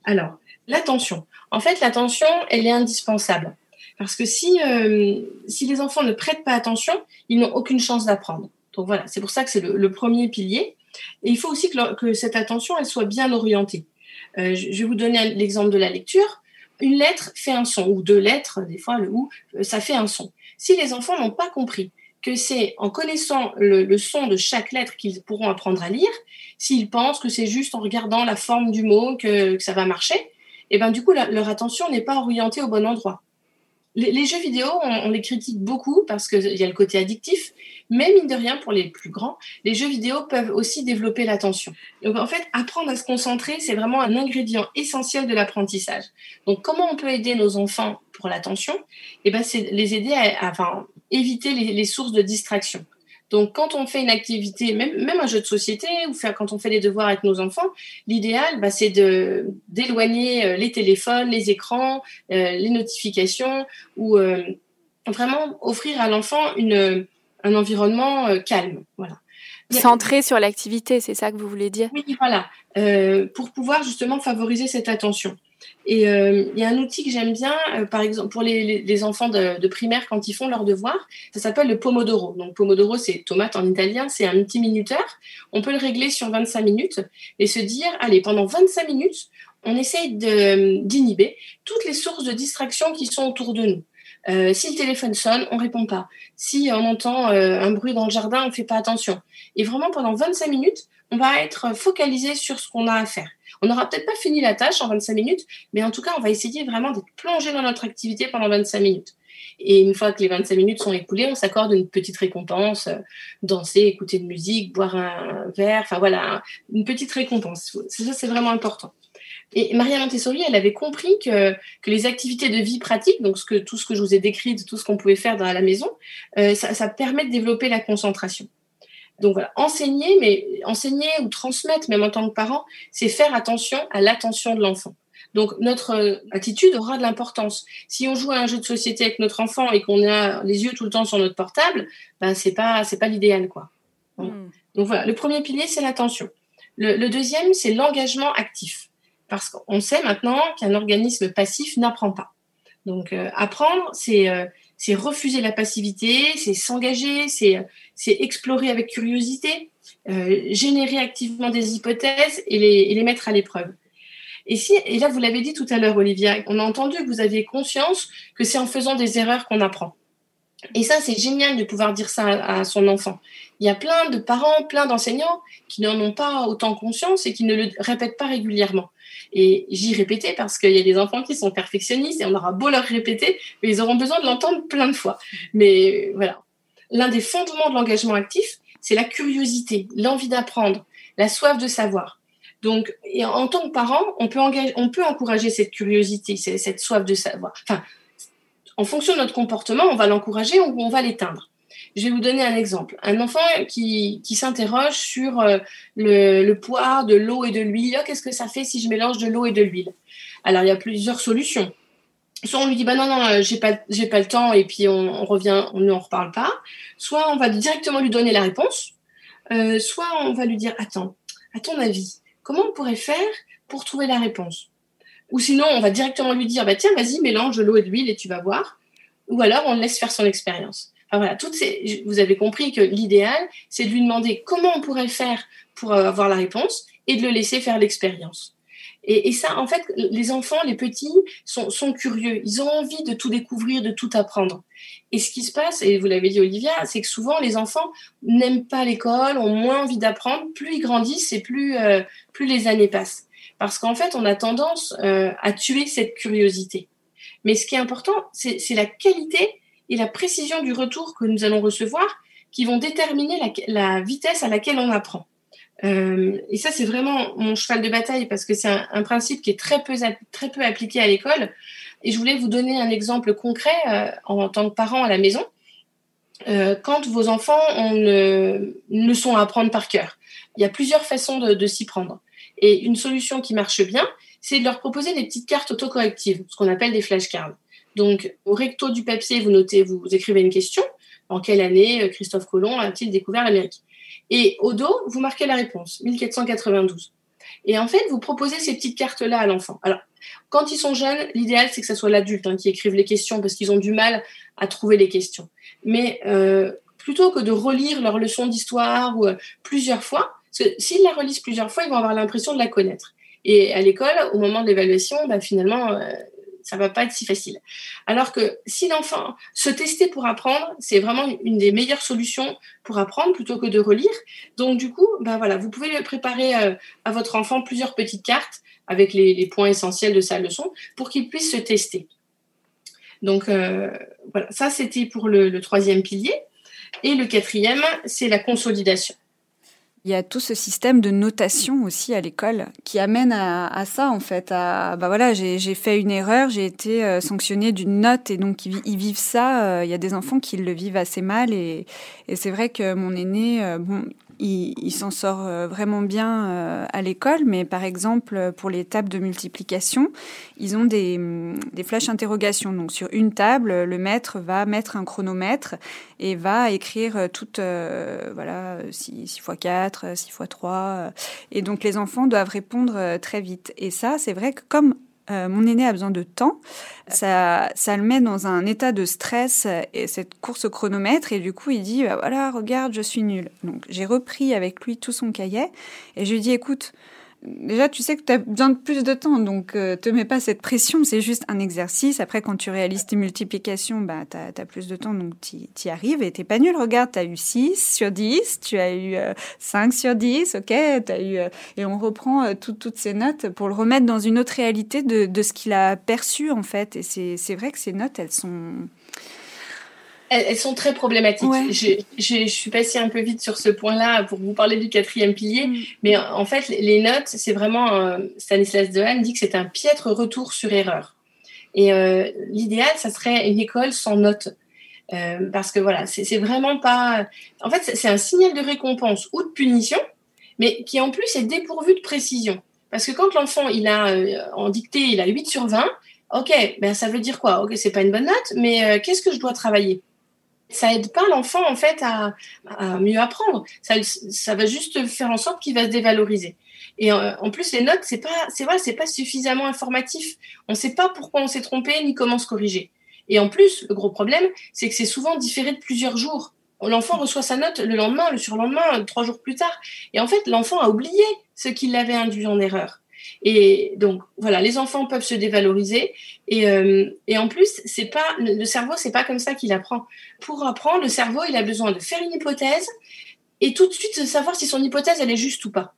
Alors, l'attention. En fait, l'attention, elle est indispensable. Parce que si, euh, si les enfants ne prêtent pas attention, ils n'ont aucune chance d'apprendre. Donc voilà, c'est pour ça que c'est le, premier pilier. Et il faut aussi que, cette attention, elle soit bien orientée. Euh, je vais vous donner l'exemple de la lecture. Une lettre fait un son, ou deux lettres, des fois le ou, euh, ça fait un son. Si les enfants n'ont pas compris que c'est en connaissant le, son de chaque lettre qu'ils pourront apprendre à lire. S'ils pensent que c'est juste en regardant la forme du mot que, ça va marcher, et ben du coup leur attention n'est pas orientée au bon endroit. Les, jeux vidéo, on, les critique beaucoup parce qu'il y a le côté addictif, mais mine de rien, pour les plus grands, les jeux vidéo peuvent aussi développer l'attention. Donc en fait, apprendre à se concentrer, c'est vraiment un ingrédient essentiel de l'apprentissage. Donc comment on peut aider nos enfants pour l'attention? Eh ben, c'est les aider à, enfin, éviter les, sources de distraction. Donc, quand on fait une activité, même, même un jeu de société, ou faire, quand on fait des devoirs avec nos enfants, l'idéal, bah, c'est de d'éloigner euh, les téléphones, les écrans, euh, les notifications, ou euh, vraiment offrir à l'enfant une un environnement calme. Voilà. Centré sur l'activité, c'est ça que vous voulez dire? Oui, voilà, pour pouvoir justement favoriser cette attention. Et euh, il y a un outil que j'aime bien, euh, par exemple, pour les, enfants de, primaire quand ils font leurs devoirs, ça s'appelle le Pomodoro. Donc Pomodoro, c'est tomate en italien, c'est un petit minuteur. On peut le régler sur 25 minutes et se dire, allez, pendant 25 minutes, on essaye d'inhiber toutes les sources de distraction qui sont autour de nous. Euh, si le téléphone sonne, on répond pas. Si on entend un bruit dans le jardin, on fait pas attention. Et vraiment, pendant 25 minutes, on va être focalisé sur ce qu'on a à faire. On n'aura peut-être pas fini la tâche en 25 minutes, mais en tout cas, on va essayer vraiment d'être plongé dans notre activité pendant 25 minutes. Et une fois que les 25 minutes sont écoulées, on s'accorde une petite récompense, euh, danser, écouter de musique, boire un verre, enfin voilà, une petite récompense. Ça, c'est vraiment important. Et Maria Montessori, elle avait compris que, les activités de vie pratique, donc ce que, tout ce que je vous ai décrit, tout ce qu'on pouvait faire dans la maison, euh, ça, ça permet de développer la concentration. Donc voilà, enseigner, mais enseigner ou transmettre, même en tant que parent, c'est faire attention à l'attention de l'enfant. Donc notre euh, attitude aura de l'importance. Si on joue à un jeu de société avec notre enfant et qu'on a les yeux tout le temps sur notre portable, ben c'est pas c'est pas l'idéal quoi. Hmm. Donc voilà, le premier pilier c'est l'attention. Le, deuxième c'est l'engagement actif, parce qu'on sait maintenant qu'un organisme passif n'apprend pas. Donc euh, apprendre c'est euh, c'est refuser la passivité, c'est s'engager, c'est explorer avec curiosité, euh, générer activement des hypothèses et les, et les mettre à l'épreuve. Et, si, et là, vous l'avez dit tout à l'heure, Olivia, on a entendu que vous aviez conscience que c'est en faisant des erreurs qu'on apprend. Et ça, c'est génial de pouvoir dire ça à, son enfant. Il y a plein de parents, plein d'enseignants qui n'en ont pas autant conscience et qui ne le répètent pas régulièrement. Et j'y répétais parce qu'il y a des enfants qui sont perfectionnistes et on aura beau leur répéter, mais ils auront besoin de l'entendre plein de fois. Mais voilà. L'un des fondements de l'engagement actif, c'est la curiosité, l'envie d'apprendre, la soif de savoir. Donc, en tant que parent, on peut, on peut encourager cette curiosité, cette soif de savoir. Enfin, en fonction de notre comportement, on va l'encourager ou on va l'éteindre. Je vais vous donner un exemple. Un enfant qui, s'interroge sur euh, le, poids de l'eau et de l'huile. Oh, Qu'est-ce que ça fait si je mélange de l'eau et de l'huile? Alors, il y a plusieurs solutions. Soit on lui dit, bah non, non, euh, j'ai pas, j'ai pas le temps et puis on, revient, on ne reparle pas. Soit on va directement lui donner la réponse. Euh, soit on va lui dire, attends, à ton avis, comment on pourrait faire pour trouver la réponse? Ou sinon, on va directement lui dire, bah tiens, vas-y, mélange de l'eau et de l'huile et tu vas voir. Ou alors, on laisse faire son expérience. Enfin, voilà, toutes ces, vous avez compris que l'idéal, c'est de lui demander comment on pourrait faire pour euh, avoir la réponse et de le laisser faire l'expérience. Et, et, ça, en fait, les enfants, les petits, sont, sont, curieux. Ils ont envie de tout découvrir, de tout apprendre. Et ce qui se passe, et vous l'avez dit Olivia, c'est que souvent les enfants n'aiment pas l'école, ont moins envie d'apprendre. Plus ils grandissent et plus, euh, plus les années passent. Parce qu'en fait, on a tendance euh, à tuer cette curiosité. Mais ce qui est important, c'est la qualité et la précision du retour que nous allons recevoir qui vont déterminer la, vitesse à laquelle on apprend. Euh, et ça, c'est vraiment mon cheval de bataille parce que c'est un, principe qui est très peu, très peu appliqué à l'école. Et je voulais vous donner un exemple concret euh, en tant que parent à la maison. Euh, quand vos enfants ont une leçon à apprendre par cœur, il y a plusieurs façons de s'y prendre. Et une solution qui marche bien, c'est de leur proposer des petites cartes autocorrectives, ce qu'on appelle des flashcards. Donc, au recto du papier, vous notez, vous écrivez une question. En quelle année euh, Christophe Colomb a-t-il découvert l'Amérique? Et au dos, vous marquez la réponse, 1492. Et en fait, vous proposez ces petites cartes-là à l'enfant. Alors, quand ils sont jeunes, l'idéal, c'est que ce soit l'adulte hein, qui écrive les questions parce qu'ils ont du mal à trouver les questions. Mais euh, plutôt que de relire leur leçon d'histoire euh, plusieurs fois, parce que s'ils la relisent plusieurs fois, ils vont avoir l'impression de la connaître. Et à l'école, au moment de l'évaluation, bah, finalement, ça va pas être si facile. Alors que si l'enfant se tester pour apprendre, c'est vraiment une des meilleures solutions pour apprendre plutôt que de relire. Donc du coup, ben voilà, vous pouvez préparer euh, à votre enfant plusieurs petites cartes avec les, points essentiels de sa leçon pour qu'il puisse se tester. Donc euh, voilà, ça c'était pour le troisième pilier. Et le quatrième, c'est la consolidation. Il y a tout ce système de notation aussi à l'école qui amène à, ça en fait. À, bah voilà, j'ai fait une erreur, j'ai été euh, sanctionnée d'une note et donc ils, ils vivent ça. Euh, il y a des enfants qui le vivent assez mal et, et c'est vrai que mon aîné, euh, bon, il, s'en sort euh, vraiment bien euh, à l'école, mais par exemple, pour les tables de multiplication, ils ont des, mm, des flashs interrogations. Donc, sur une table, le maître va mettre un chronomètre et va écrire toute, euh, voilà, 6, 6 x 4, 6 x 3. Et donc, les enfants doivent répondre très vite. Et ça, c'est vrai que comme euh, mon aîné a besoin de temps, ça, ça le met dans un état de stress et cette course au chronomètre. Et du coup il dit bah voilà regarde je suis nul. Donc j'ai repris avec lui tout son cahier et je lui dis écoute déjà, tu sais que tu as besoin de plus de temps, donc euh, te mets pas cette pression, c'est juste un exercice. Après, quand tu réalises tes multiplications, bah, tu as, plus de temps, donc tu y arrives et t'es pas nul. Regarde, tu as eu 6 sur 10, tu as eu euh, 5 sur 10, ok eu, euh, Et on reprend euh, tout, toutes ces notes pour le remettre dans une autre réalité de, de ce qu'il a perçu, en fait. Et c'est vrai que ces notes, elles sont elles, elles, sont très problématiques. Ouais. Je, je, je, suis passée un peu vite sur ce point-là pour vous parler du quatrième pilier, mm. mais en fait, les notes, c'est vraiment, euh, Stanislas Dehaene dit que c'est un piètre retour sur erreur. Et euh, l'idéal, ça serait une école sans notes. Euh, parce que voilà, c'est vraiment pas. En fait, c'est un signal de récompense ou de punition, mais qui en plus est dépourvu de précision. Parce que quand l'enfant, il a euh, en dictée, il a 8 sur 20, ok, ben ça veut dire quoi? Ok, c'est pas une bonne note, mais euh, qu'est-ce que je dois travailler? Ça aide pas l'enfant en fait à, mieux apprendre. Ça, va juste faire en sorte qu'il va se dévaloriser. Et en, en plus, les notes, c'est pas, c'est vrai, c'est pas suffisamment informatif. On sait pas pourquoi on s'est trompé ni comment se corriger. Et en plus, le gros problème, c'est que c'est souvent différé de plusieurs jours. L'enfant reçoit sa note le lendemain, le surlendemain, trois jours plus tard. Et en fait, l'enfant a oublié ce qui l'avait induit en erreur. Et donc voilà, les enfants peuvent se dévaloriser et, euh, en plus c'est pas le cerveau c'est pas comme ça qu'il apprend. Pour apprendre, le cerveau il a besoin de faire une hypothèse et tout de suite de savoir si son hypothèse elle est juste ou pas.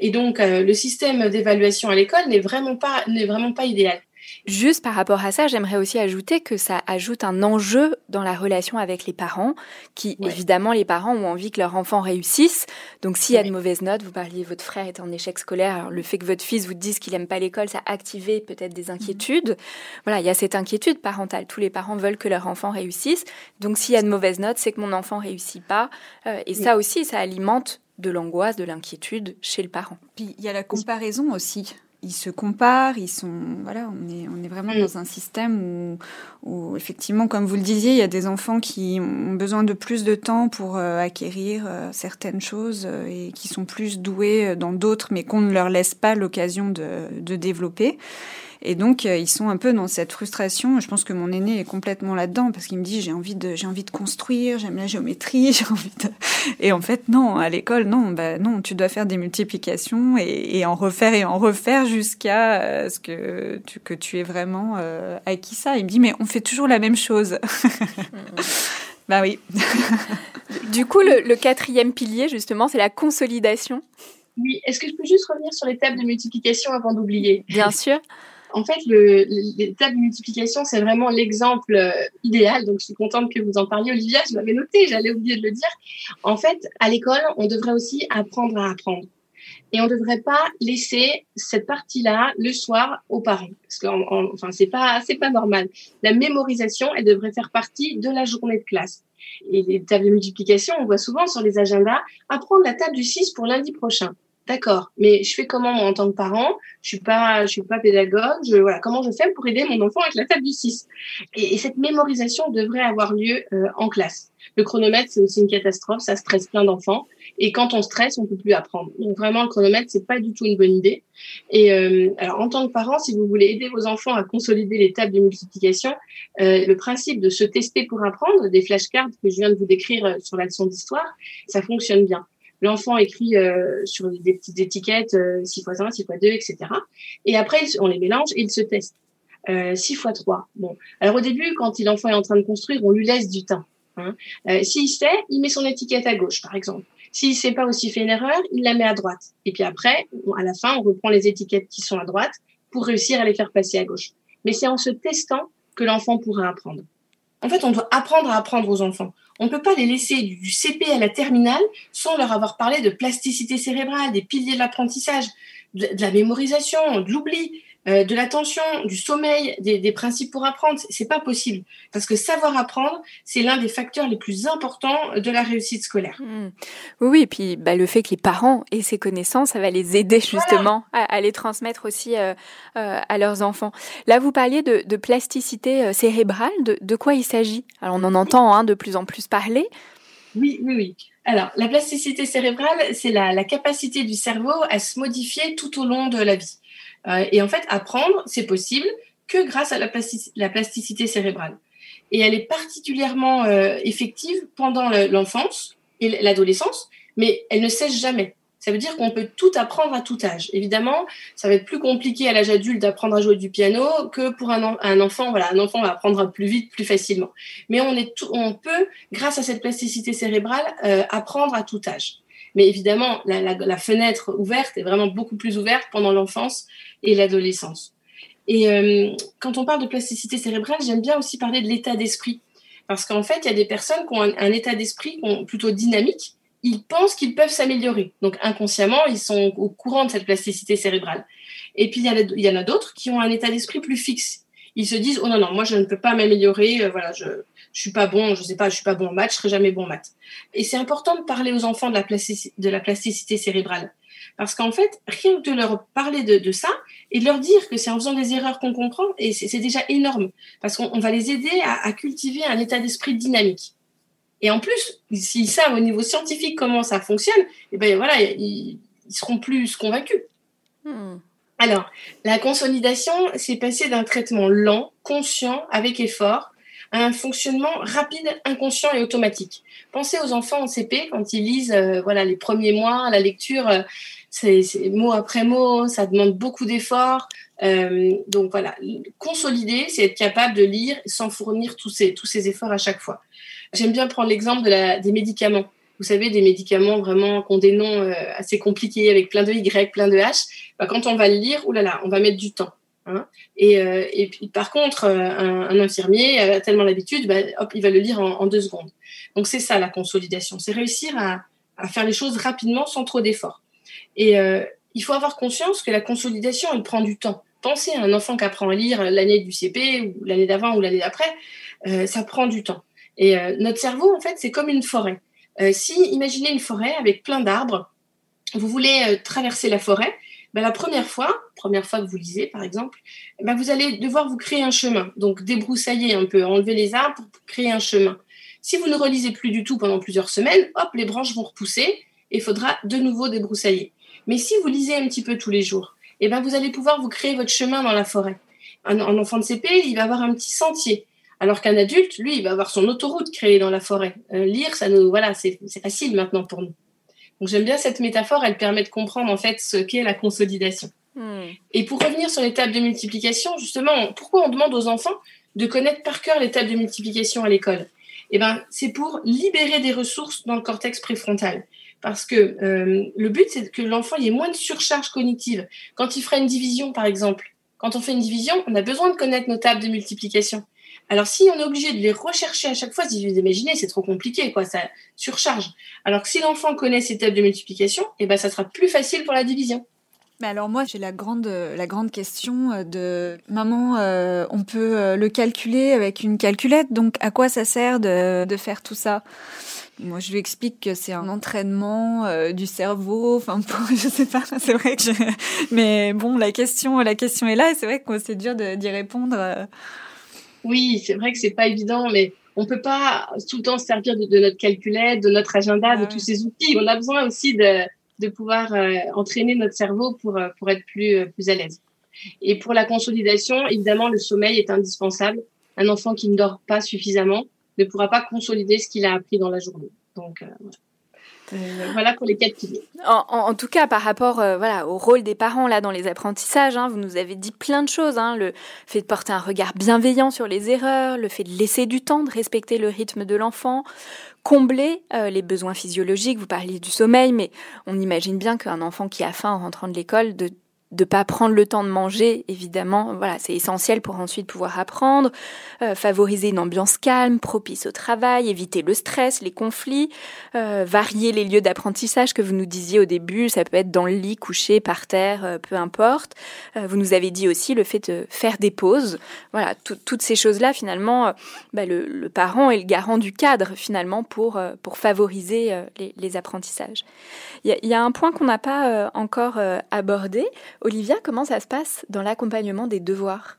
Et donc euh, le système d'évaluation à l'école n'est vraiment pas n'est vraiment pas idéal. Juste par rapport à ça, j'aimerais aussi ajouter que ça ajoute un enjeu dans la relation avec les parents, qui évidemment les parents ont envie que leur enfant réussisse. Donc s'il y a de mauvaises notes, vous parliez votre frère est en échec scolaire, alors le fait que votre fils vous dise qu'il aime pas l'école, ça a activé peut-être des inquiétudes. Voilà, il y a cette inquiétude parentale. Tous les parents veulent que leur enfant réussisse. Donc s'il y a de mauvaises notes, c'est que mon enfant réussit pas. Euh, et ça aussi, ça alimente de l'angoisse, de l'inquiétude chez le parent. Puis il y a la comparaison aussi ils se comparent, ils sont voilà, on est on est vraiment mm. dans un système où, où effectivement, comme vous le disiez, il y a des enfants qui ont besoin de plus de temps pour euh, acquérir euh, certaines choses euh, et qui sont plus doués dans d'autres, mais qu'on ne leur laisse pas l'occasion de, de développer. Et donc, euh, ils sont un peu dans cette frustration. Je pense que mon aîné est complètement là-dedans parce qu'il me dit j'ai envie de, j'ai envie de construire, j'aime la géométrie, j'ai envie de. Et en fait, non, à l'école, non, bah non, tu dois faire des multiplications et, et en refaire et en refaire jusqu'à euh, ce que tu, que tu aies vraiment euh, acquis ça. Il me dit mais on fait toujours la même chose. bah oui. du coup, le, le quatrième pilier, justement, c'est la consolidation. Oui, est-ce que je peux juste revenir sur les tables de multiplication avant d'oublier? Bien sûr. En fait, tables de multiplication, c'est vraiment l'exemple euh, idéal. Donc, je suis contente que vous en parliez, Olivia. Je l'avais noté, j'allais oublier de le dire. En fait, à l'école, on devrait aussi apprendre à apprendre. Et on ne devrait pas laisser cette partie-là le soir aux parents, parce que enfin c'est pas pas normal. La mémorisation, elle devrait faire partie de la journée de classe. Et les tables de multiplication, on voit souvent sur les agendas apprendre la table du 6 pour lundi prochain. D'accord, mais je fais comment moi en tant que parent? Je suis pas, je suis pas pédagogue. Je, voilà, comment je fais pour aider mon enfant avec la table du 6 et, cette mémorisation devrait avoir lieu euh, en classe. Le chronomètre, c'est aussi une catastrophe, ça stresse plein d'enfants. Et quand on stresse, on peut plus apprendre. Donc vraiment, le chronomètre, c'est pas du tout une bonne idée. Et euh, alors, en tant que parent, si vous voulez aider vos enfants à consolider les tables de multiplication, euh, le principe de se tester pour apprendre, des flashcards que je viens de vous décrire euh, sur la leçon d'histoire, ça fonctionne bien. L'enfant écrit euh, sur des petites étiquettes euh, 6 x 1, 6 x 2, etc. Et après, on les mélange et il se teste. Euh, 6 x 3. Bon. Alors au début, quand l'enfant est en train de construire, on lui laisse du temps. Hein. Euh, S'il sait, il met son étiquette à gauche, par exemple. S'il sait pas aussi fait une erreur, il la met à droite. Et puis après, à la fin, on reprend les étiquettes qui sont à droite pour réussir à les faire passer à gauche. Mais c'est en se testant que l'enfant pourra apprendre. En fait, on doit apprendre à apprendre aux enfants. On ne peut pas les laisser du CP à la terminale sans leur avoir parlé de plasticité cérébrale, des piliers de l'apprentissage, de, la mémorisation, de l'oubli, euh, de l'attention, du sommeil, des, principes pour apprendre. C'est pas possible parce que savoir apprendre, c'est l'un des facteurs les plus importants de la réussite scolaire. Mmh. Oui, et puis bah, le fait que les parents aient ces connaissances, ça va les aider justement à, les transmettre aussi euh, euh, à leurs enfants. Là, vous parliez de, plasticité cérébrale. De, quoi il s'agit? Alors, on en entend hein, de plus en plus parler. Oui, oui, oui. Alors, la plasticité cérébrale, c'est la capacité du cerveau à se modifier tout au long de la vie. Euh, et en fait, apprendre, c'est possible que grâce à la, plasticité cérébrale. Et elle est particulièrement euh, effective pendant l'enfance et l'adolescence, mais elle ne cesse jamais. Ça veut dire qu'on peut tout apprendre à tout âge. Évidemment, ça va être plus compliqué à l'âge adulte d'apprendre à jouer du piano que pour un, enfant. Voilà, un enfant va apprendre plus vite, plus facilement. Mais on, est on peut, grâce à cette plasticité cérébrale, euh, apprendre à tout âge. Mais évidemment, la, fenêtre ouverte est vraiment beaucoup plus ouverte pendant l'enfance et l'adolescence. Et euh, quand on parle de plasticité cérébrale, j'aime bien aussi parler de l'état d'esprit. Parce qu'en fait, il y a des personnes qui ont un, état d'esprit plutôt dynamique. Ils pensent qu'ils peuvent s'améliorer. Donc inconsciemment, ils sont au courant de cette plasticité cérébrale. Et puis, il y, en a d'autres qui ont un état d'esprit plus fixe. Ils se disent, oh non, non, moi, je ne peux pas m'améliorer. Euh, voilà, je, je suis pas bon, je sais pas, je suis pas bon en maths, je serai jamais bon en maths. Et c'est important de parler aux enfants de la, de la plasticité cérébrale. Parce qu'en fait, rien que de leur parler de, ça et de leur dire que c'est en faisant des erreurs qu'on comprend, et c'est déjà énorme. Parce qu'on va les aider à, cultiver un état d'esprit dynamique. Et en plus, s'ils savent au niveau scientifique comment ça fonctionne, et eh ben voilà, ils, seront plus convaincus. Hmm. Alors, la consolidation, c'est passer d'un traitement lent, conscient, avec effort, un fonctionnement rapide, inconscient et automatique. Pensez aux enfants en CP quand ils lisent euh, voilà les premiers mois, la lecture, euh, c'est mot après mot, ça demande beaucoup d'efforts. Euh, donc voilà, consolider, c'est être capable de lire sans fournir tous ces, tous ces efforts à chaque fois. J'aime bien prendre l'exemple des médicaments. Vous savez, des médicaments vraiment qui ont des noms assez compliqués avec plein de Y, plein de H. Bah, quand on va le lire, oulala, on va mettre du temps. Hein. Et, euh, et, puis, par contre, euh, un, infirmier a tellement l'habitude, bah, hop, il va le lire en, deux secondes. Donc, c'est ça la consolidation. C'est réussir à, à, faire les choses rapidement sans trop d'efforts. Et euh, il faut avoir conscience que la consolidation, elle prend du temps. Pensez à un enfant qui apprend à lire l'année du CP ou l'année d'avant ou l'année d'après, euh, ça prend du temps. Et euh, notre cerveau, en fait, c'est comme une forêt. si, imaginez une forêt avec plein d'arbres, vous voulez traverser la forêt, ben, la première fois, première fois que vous lisez par exemple, ben, vous allez devoir vous créer un chemin. Donc débroussailler un peu, enlever les arbres pour créer un chemin. Si vous ne relisez plus du tout pendant plusieurs semaines, hop, les branches vont repousser et il faudra de nouveau débroussailler. Mais si vous lisez un petit peu tous les jours, eh ben vous allez pouvoir vous créer votre chemin dans la forêt. Un, enfant de CP, il va avoir un petit sentier. Alors qu'un adulte, lui, il va avoir son autoroute créée dans la forêt. Euh, lire, ça nous, voilà, c'est facile maintenant pour nous. Donc j'aime bien cette métaphore, elle permet de comprendre en fait ce qu'est la consolidation. Hmm. Et pour revenir sur les tables de multiplication, justement, pourquoi on demande aux enfants de connaître par cœur les tables de multiplication à l'école? Eh ben, c'est pour libérer des ressources dans le cortex préfrontal. Parce que euh, le but, c'est que l'enfant ait moins de surcharge cognitive. Quand il fera une division, par exemple, quand on fait une division, on a besoin de connaître nos tables de multiplication. Alors, si on est obligé de les rechercher à chaque fois, si vous imaginez, c'est trop compliqué, quoi, ça surcharge. Alors que si l'enfant connaît ses tables de multiplication, eh ben, ça sera plus facile pour la division. Mais alors moi j'ai la grande la grande question euh, de maman euh, on peut euh, le calculer avec une calculette donc à quoi ça sert de, de faire tout ça? Moi, je lui explique que c'est un entraînement du cerveau. Enfin, pour, je sais pas. C'est vrai que je... mais bon, la question, la question est là. Et c'est vrai que c'est dur d'y répondre. Oui, c'est vrai que c'est pas évident, mais on peut pas tout le temps se servir de, notre calculette, de notre agenda, de ah tous ces outils. On a besoin aussi de, de pouvoir euh, entraîner notre cerveau pour, euh, pour être plus, euh, plus à l'aise. Et pour la consolidation, évidemment, le sommeil est indispensable. Un enfant qui ne dort pas suffisamment ne pourra pas consolider ce qu'il a appris dans la journée. Donc, voilà. Euh, voilà pour les quatre piliers. En, tout cas, par rapport euh, voilà, au rôle des parents là dans les apprentissages, hein, vous nous avez dit plein de choses. Hein, le fait de porter un regard bienveillant sur les erreurs, le fait de laisser du temps, de respecter le rythme de l'enfant, combler euh, les besoins physiologiques. Vous parliez du sommeil, mais on imagine bien qu'un enfant qui a faim en rentrant de l'école, de de pas prendre le temps de manger, évidemment, voilà, c'est essentiel pour ensuite pouvoir apprendre, euh, favoriser une ambiance calme, propice au travail, éviter le stress, les conflits, euh, varier les lieux d'apprentissage que vous nous disiez au début, ça peut être dans le lit, couché, par terre, euh, peu importe. vous nous avez dit aussi le fait de faire des pauses, voilà, toutes ces choses-là, finalement, bah, le, parent est le garant du cadre, finalement, pour, pour favoriser les, apprentissages. Il y, y, a un point qu'on n'a pas encore abordé, Olivia, comment ça se passe dans l'accompagnement des devoirs?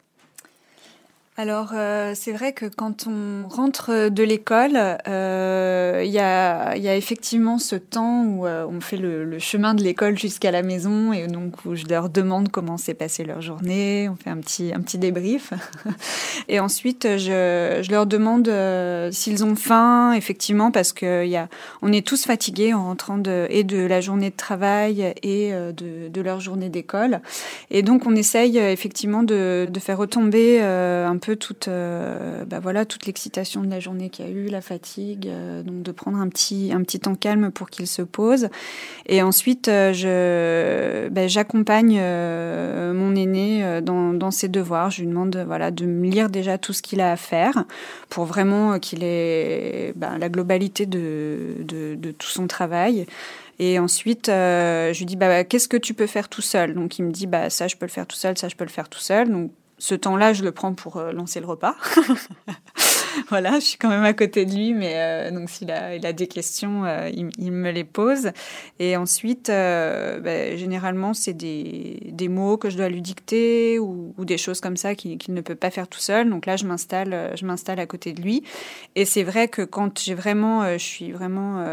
Alors euh, c'est vrai que quand on rentre de l'école, euh, il y, a, effectivement ce temps où euh, on fait le, chemin de l'école jusqu'à la maison et donc où je leur demande comment s'est passée leur journée, on fait un petit, un petit débrief. et ensuite je, leur demande s'ils ont faim, effectivement, parce que y a, on est tous fatigués en rentrant de, et de la journée de travail et de, leur journée d'école. Et donc on essaye effectivement de, de faire retomber un peu toute, euh, bah voilà, toute l'excitation de la journée qu'il y a eu, la fatigue, euh, donc de prendre un petit, un petit temps calme pour qu'il se pose. Et ensuite, euh, je, bah, j'accompagne mon aîné dans, ses devoirs. Je lui demande, voilà, de me lire déjà tout ce qu'il a à faire pour vraiment qu'il ait bah, la globalité de, de, de, tout son travail. Et ensuite, je lui dis, bah, qu'est-ce que tu peux faire tout seul? Donc, il me dit, bah, ça, je peux le faire tout seul, ça, je peux le faire tout seul. Donc, ce temps-là, je le prends pour euh, lancer le repas. voilà, je suis quand même à côté de lui, mais euh, donc s'il a, il a des questions, euh, il, me les pose. Et ensuite, ben, généralement, c'est des, des, mots que je dois lui dicter ou, des choses comme ça qu'il ne peut pas faire tout seul. Donc là, je m'installe, je m'installe à côté de lui. Et c'est vrai que quand j'ai vraiment, je suis vraiment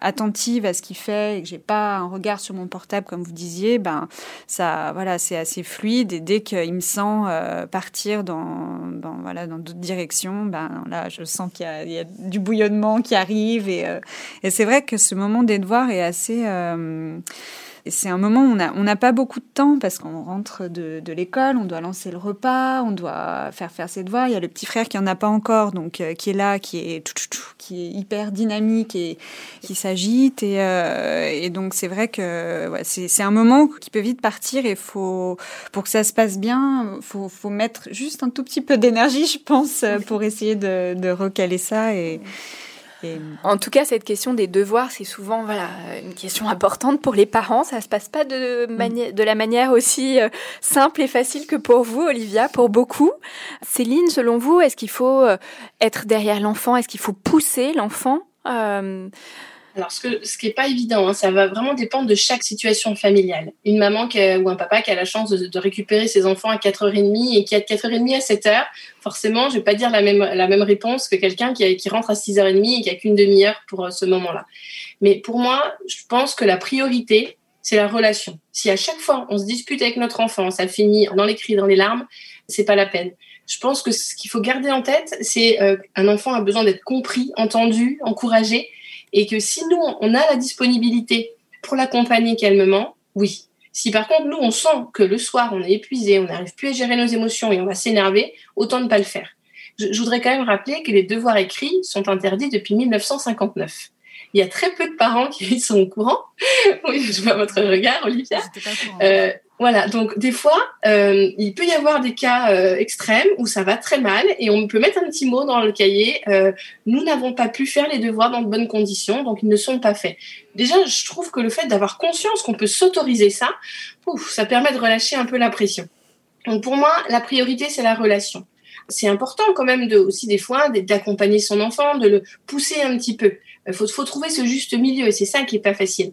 attentive à ce qu'il fait et que j'ai pas un regard sur mon portable, comme vous disiez, ben ça, voilà, c'est assez fluide. Et dès qu'il me sent euh, partir dans voilà dans d'autres directions, ben là je sens qu'il y, a du bouillonnement qui arrive et, euh, et c'est vrai que ce moment des devoirs est assez euh, c'est un moment où on n'a pas beaucoup de temps parce qu'on rentre de, l'école, on doit lancer le repas, on doit faire faire ses devoirs. Il y a le petit frère qui en a pas encore, donc euh, qui est là, qui est qui est hyper dynamique et qui s'agite. Et, euh, donc c'est vrai que c'est un moment qui peut vite partir et faut pour que ça se passe bien, faut faut mettre juste un tout petit peu d'énergie, je pense, pour essayer de, recaler ça en tout cas, cette question des devoirs, c'est souvent voilà, une question importante pour les parents. Ça ne se passe pas de, mm. de la manière aussi euh, simple et facile que pour vous, Olivia, pour beaucoup. Céline, selon vous, est-ce qu'il faut euh, être derrière l'enfant? Est-ce qu'il faut pousser l'enfant? Euh, alors, ce, que, ce qui n'est pas évident, hein, ça va vraiment dépendre de chaque situation familiale. Une maman ou un papa qui a la chance de, récupérer ses enfants à 4h30 et qui a de 4h30 à 7h, forcément, je ne vais pas dire la même, la même réponse que quelqu'un qui, qui, rentre à 6h30 et qui a qu'une demi-heure pour euh, ce moment-là. Mais pour moi, je pense que la priorité, c'est la relation. Si à chaque fois on se dispute avec notre enfant, ça finit dans les cris, dans les larmes, c'est pas la peine. Je pense que ce qu'il faut garder en tête, c'est euh, un enfant a besoin d'être compris, entendu, encouragé et que si nous, on a la disponibilité pour l'accompagner calmement, oui. Si par contre, nous, on sent que le soir, on est épuisé, on n'arrive plus à gérer nos émotions et on va s'énerver, autant ne pas le faire. Je, je, voudrais quand même rappeler que les devoirs écrits sont interdits depuis 1959. Il y a très peu de parents qui sont au courant. oui, je vois votre regard, Olivia. Euh, voilà, donc des fois, euh, il peut y avoir des cas euh, extrêmes où ça va très mal et on peut mettre un petit mot dans le cahier. Euh, nous n'avons pas pu faire les devoirs dans de bonnes conditions, donc ils ne sont pas faits. Déjà, je trouve que le fait d'avoir conscience qu'on peut s'autoriser ça, ça permet de relâcher un peu la pression. Donc pour moi, la priorité, c'est la relation. C'est important quand même de, aussi des fois d'accompagner son enfant, de le pousser un petit peu. Il faut, trouver ce juste milieu et c'est ça qui est pas facile.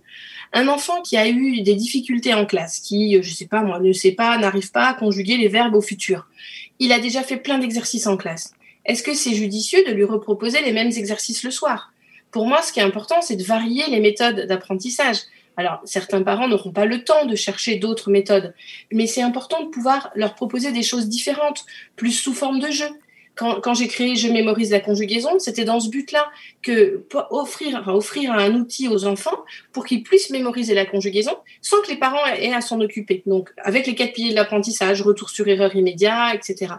Un enfant qui a eu des difficultés en classe, qui, je sais pas moi, ne sait pas, n'arrive pas à conjuguer les verbes au futur, il a déjà fait plein d'exercices en classe. Est-ce que c'est judicieux de lui reproposer les mêmes exercices le soir? Pour moi, ce qui est important, c'est de varier les méthodes d'apprentissage. Alors, certains parents n'auront pas le temps de chercher d'autres méthodes, mais c'est important de pouvoir leur proposer des choses différentes, plus sous forme de jeu quand, j'ai créé Je mémorise la conjugaison, c'était dans ce but-là que offrir, enfin, offrir un outil aux enfants pour qu'ils puissent mémoriser la conjugaison sans que les parents aient à s'en occuper. Donc, avec les quatre piliers de l'apprentissage, retour sur erreur immédiat, etc.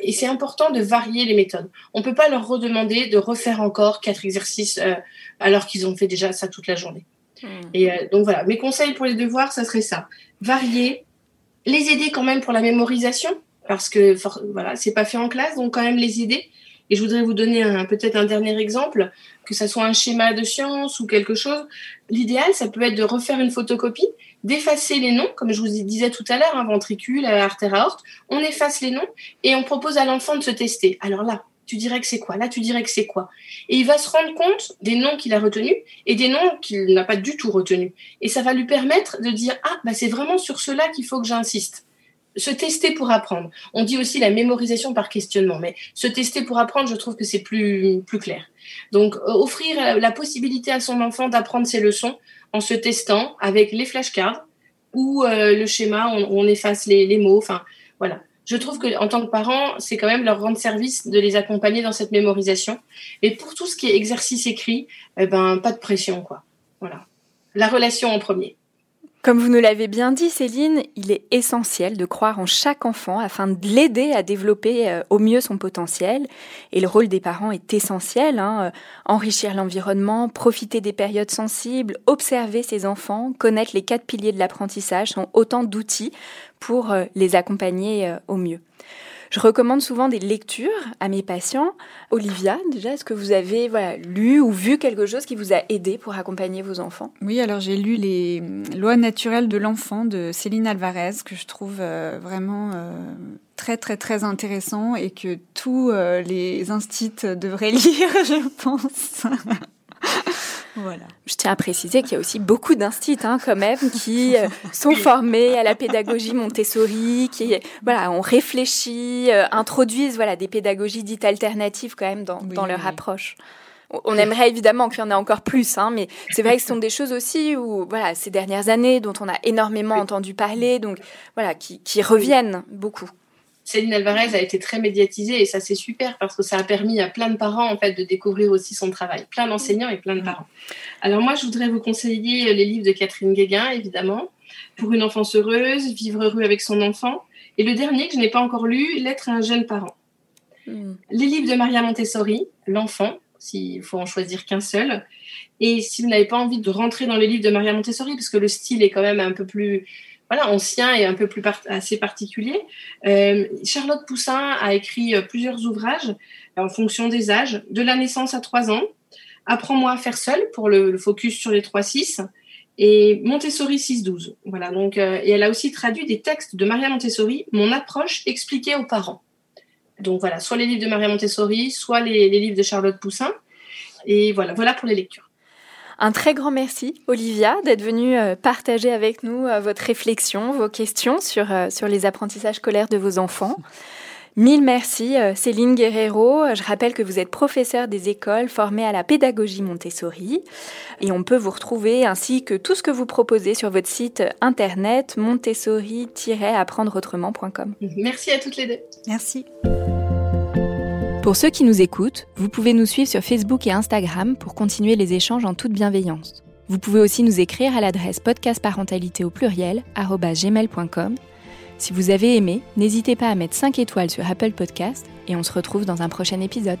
Et c'est important de varier les méthodes. On peut pas leur redemander de refaire encore quatre exercices euh, alors qu'ils ont fait déjà ça toute la journée. Hmm. Et euh, donc voilà, mes conseils pour les devoirs, ça serait ça. Varier, les aider quand même pour la mémorisation parce que voilà, c'est pas fait en classe, donc quand même les aider. Et je voudrais vous donner peut-être un dernier exemple, que ça soit un schéma de science ou quelque chose. L'idéal, ça peut être de refaire une photocopie, d'effacer les noms, comme je vous disais tout à l'heure, hein, ventricule, artère aorte. On efface les noms et on propose à l'enfant de se tester. Alors là, tu dirais que c'est quoi? Là, tu dirais que c'est quoi? Et il va se rendre compte des noms qu'il a retenus et des noms qu'il n'a pas du tout retenus. Et ça va lui permettre de dire ah bah c'est vraiment sur cela qu'il faut que j'insiste se tester pour apprendre. On dit aussi la mémorisation par questionnement, mais se tester pour apprendre, je trouve que c'est plus, plus clair. Donc, euh, offrir la, possibilité à son enfant d'apprendre ses leçons en se testant avec les flashcards ou euh, le schéma où on, efface les, les, mots. Enfin, voilà. Je trouve que en tant que parent, c'est quand même leur rendre service de les accompagner dans cette mémorisation. Et pour tout ce qui est exercice écrit, eh ben, pas de pression, quoi. Voilà. La relation en premier. Comme vous nous l'avez bien dit, Céline, il est essentiel de croire en chaque enfant afin de l'aider à développer euh, au mieux son potentiel. Et le rôle des parents est essentiel. Hein. Euh, enrichir l'environnement, profiter des périodes sensibles, observer ses enfants, connaître les quatre piliers de l'apprentissage sont autant d'outils pour euh, les accompagner au mieux. Je recommande souvent des lectures à mes patients. Olivia, déjà, est-ce que vous avez voilà, lu ou vu quelque chose qui vous a aidé pour accompagner vos enfants? Oui, alors j'ai lu les lois naturelles de l'enfant de Céline Alvarez, que je trouve euh, vraiment euh, très très très intéressant et que tous euh, les instits devraient lire, je pense. Voilà. Je tiens à préciser qu'il y a aussi beaucoup d'instituts hein, quand même qui euh, sont formés à la pédagogie Montessori, qui voilà, ont réfléchi, euh, introduisent voilà des pédagogies dites alternatives quand même dans, dans leur approche. On aimerait évidemment qu'il y en ait encore plus, hein, mais c'est vrai que ce sont des choses aussi où, voilà, ces dernières années dont on a énormément entendu parler, donc voilà, qui, qui reviennent beaucoup. Céline Alvarez a été très médiatisée et ça c'est super parce que ça a permis à plein de parents en fait de découvrir aussi son travail, plein d'enseignants et plein de parents. Alors moi je voudrais vous conseiller les livres de Catherine Guéguin évidemment. Pour une enfance heureuse, Vivre heureux avec son enfant. Et le dernier que je n'ai pas encore lu, L'être à un jeune parent. Hmm. Les livres de Maria Montessori, L'enfant, s'il faut en choisir qu'un seul. Et si vous n'avez pas envie de rentrer dans les livres de Maria Montessori, parce que le style est quand même un peu plus voilà, ancien et un peu plus assez particulier, euh, Charlotte Poussin a écrit euh, plusieurs ouvrages en fonction des âges, de la naissance à 3 ans, Apprends-moi à faire seul pour le, focus sur les 3-6 et Montessori 6-12. Voilà, donc, euh, et elle a aussi traduit des textes de Maria Montessori, Mon approche expliquée aux parents. Donc voilà, soit les livres de Maria Montessori, soit les, livres de Charlotte Poussin. Et voilà, voilà pour les lectures. Un très grand merci, Olivia, d'être venue euh, partager avec nous euh, votre réflexion, vos questions sur, sur les apprentissages scolaires de vos enfants. Mille merci, Céline Guerrero. Je rappelle que vous êtes professeure des écoles formée à la pédagogie Montessori. Et on peut vous retrouver ainsi que tout ce que vous proposez sur votre site internet montessori-apprendreautrement.com. Merci à toutes les deux. Merci. Pour ceux qui nous écoutent, vous pouvez nous suivre sur Facebook et Instagram pour continuer les échanges en toute bienveillance. Vous pouvez aussi nous écrire à l'adresse podcastparentalité au pluriel gmail.com. Si vous avez aimé, n'hésitez pas à mettre 5 étoiles sur Apple Podcast et on se retrouve dans un prochain épisode.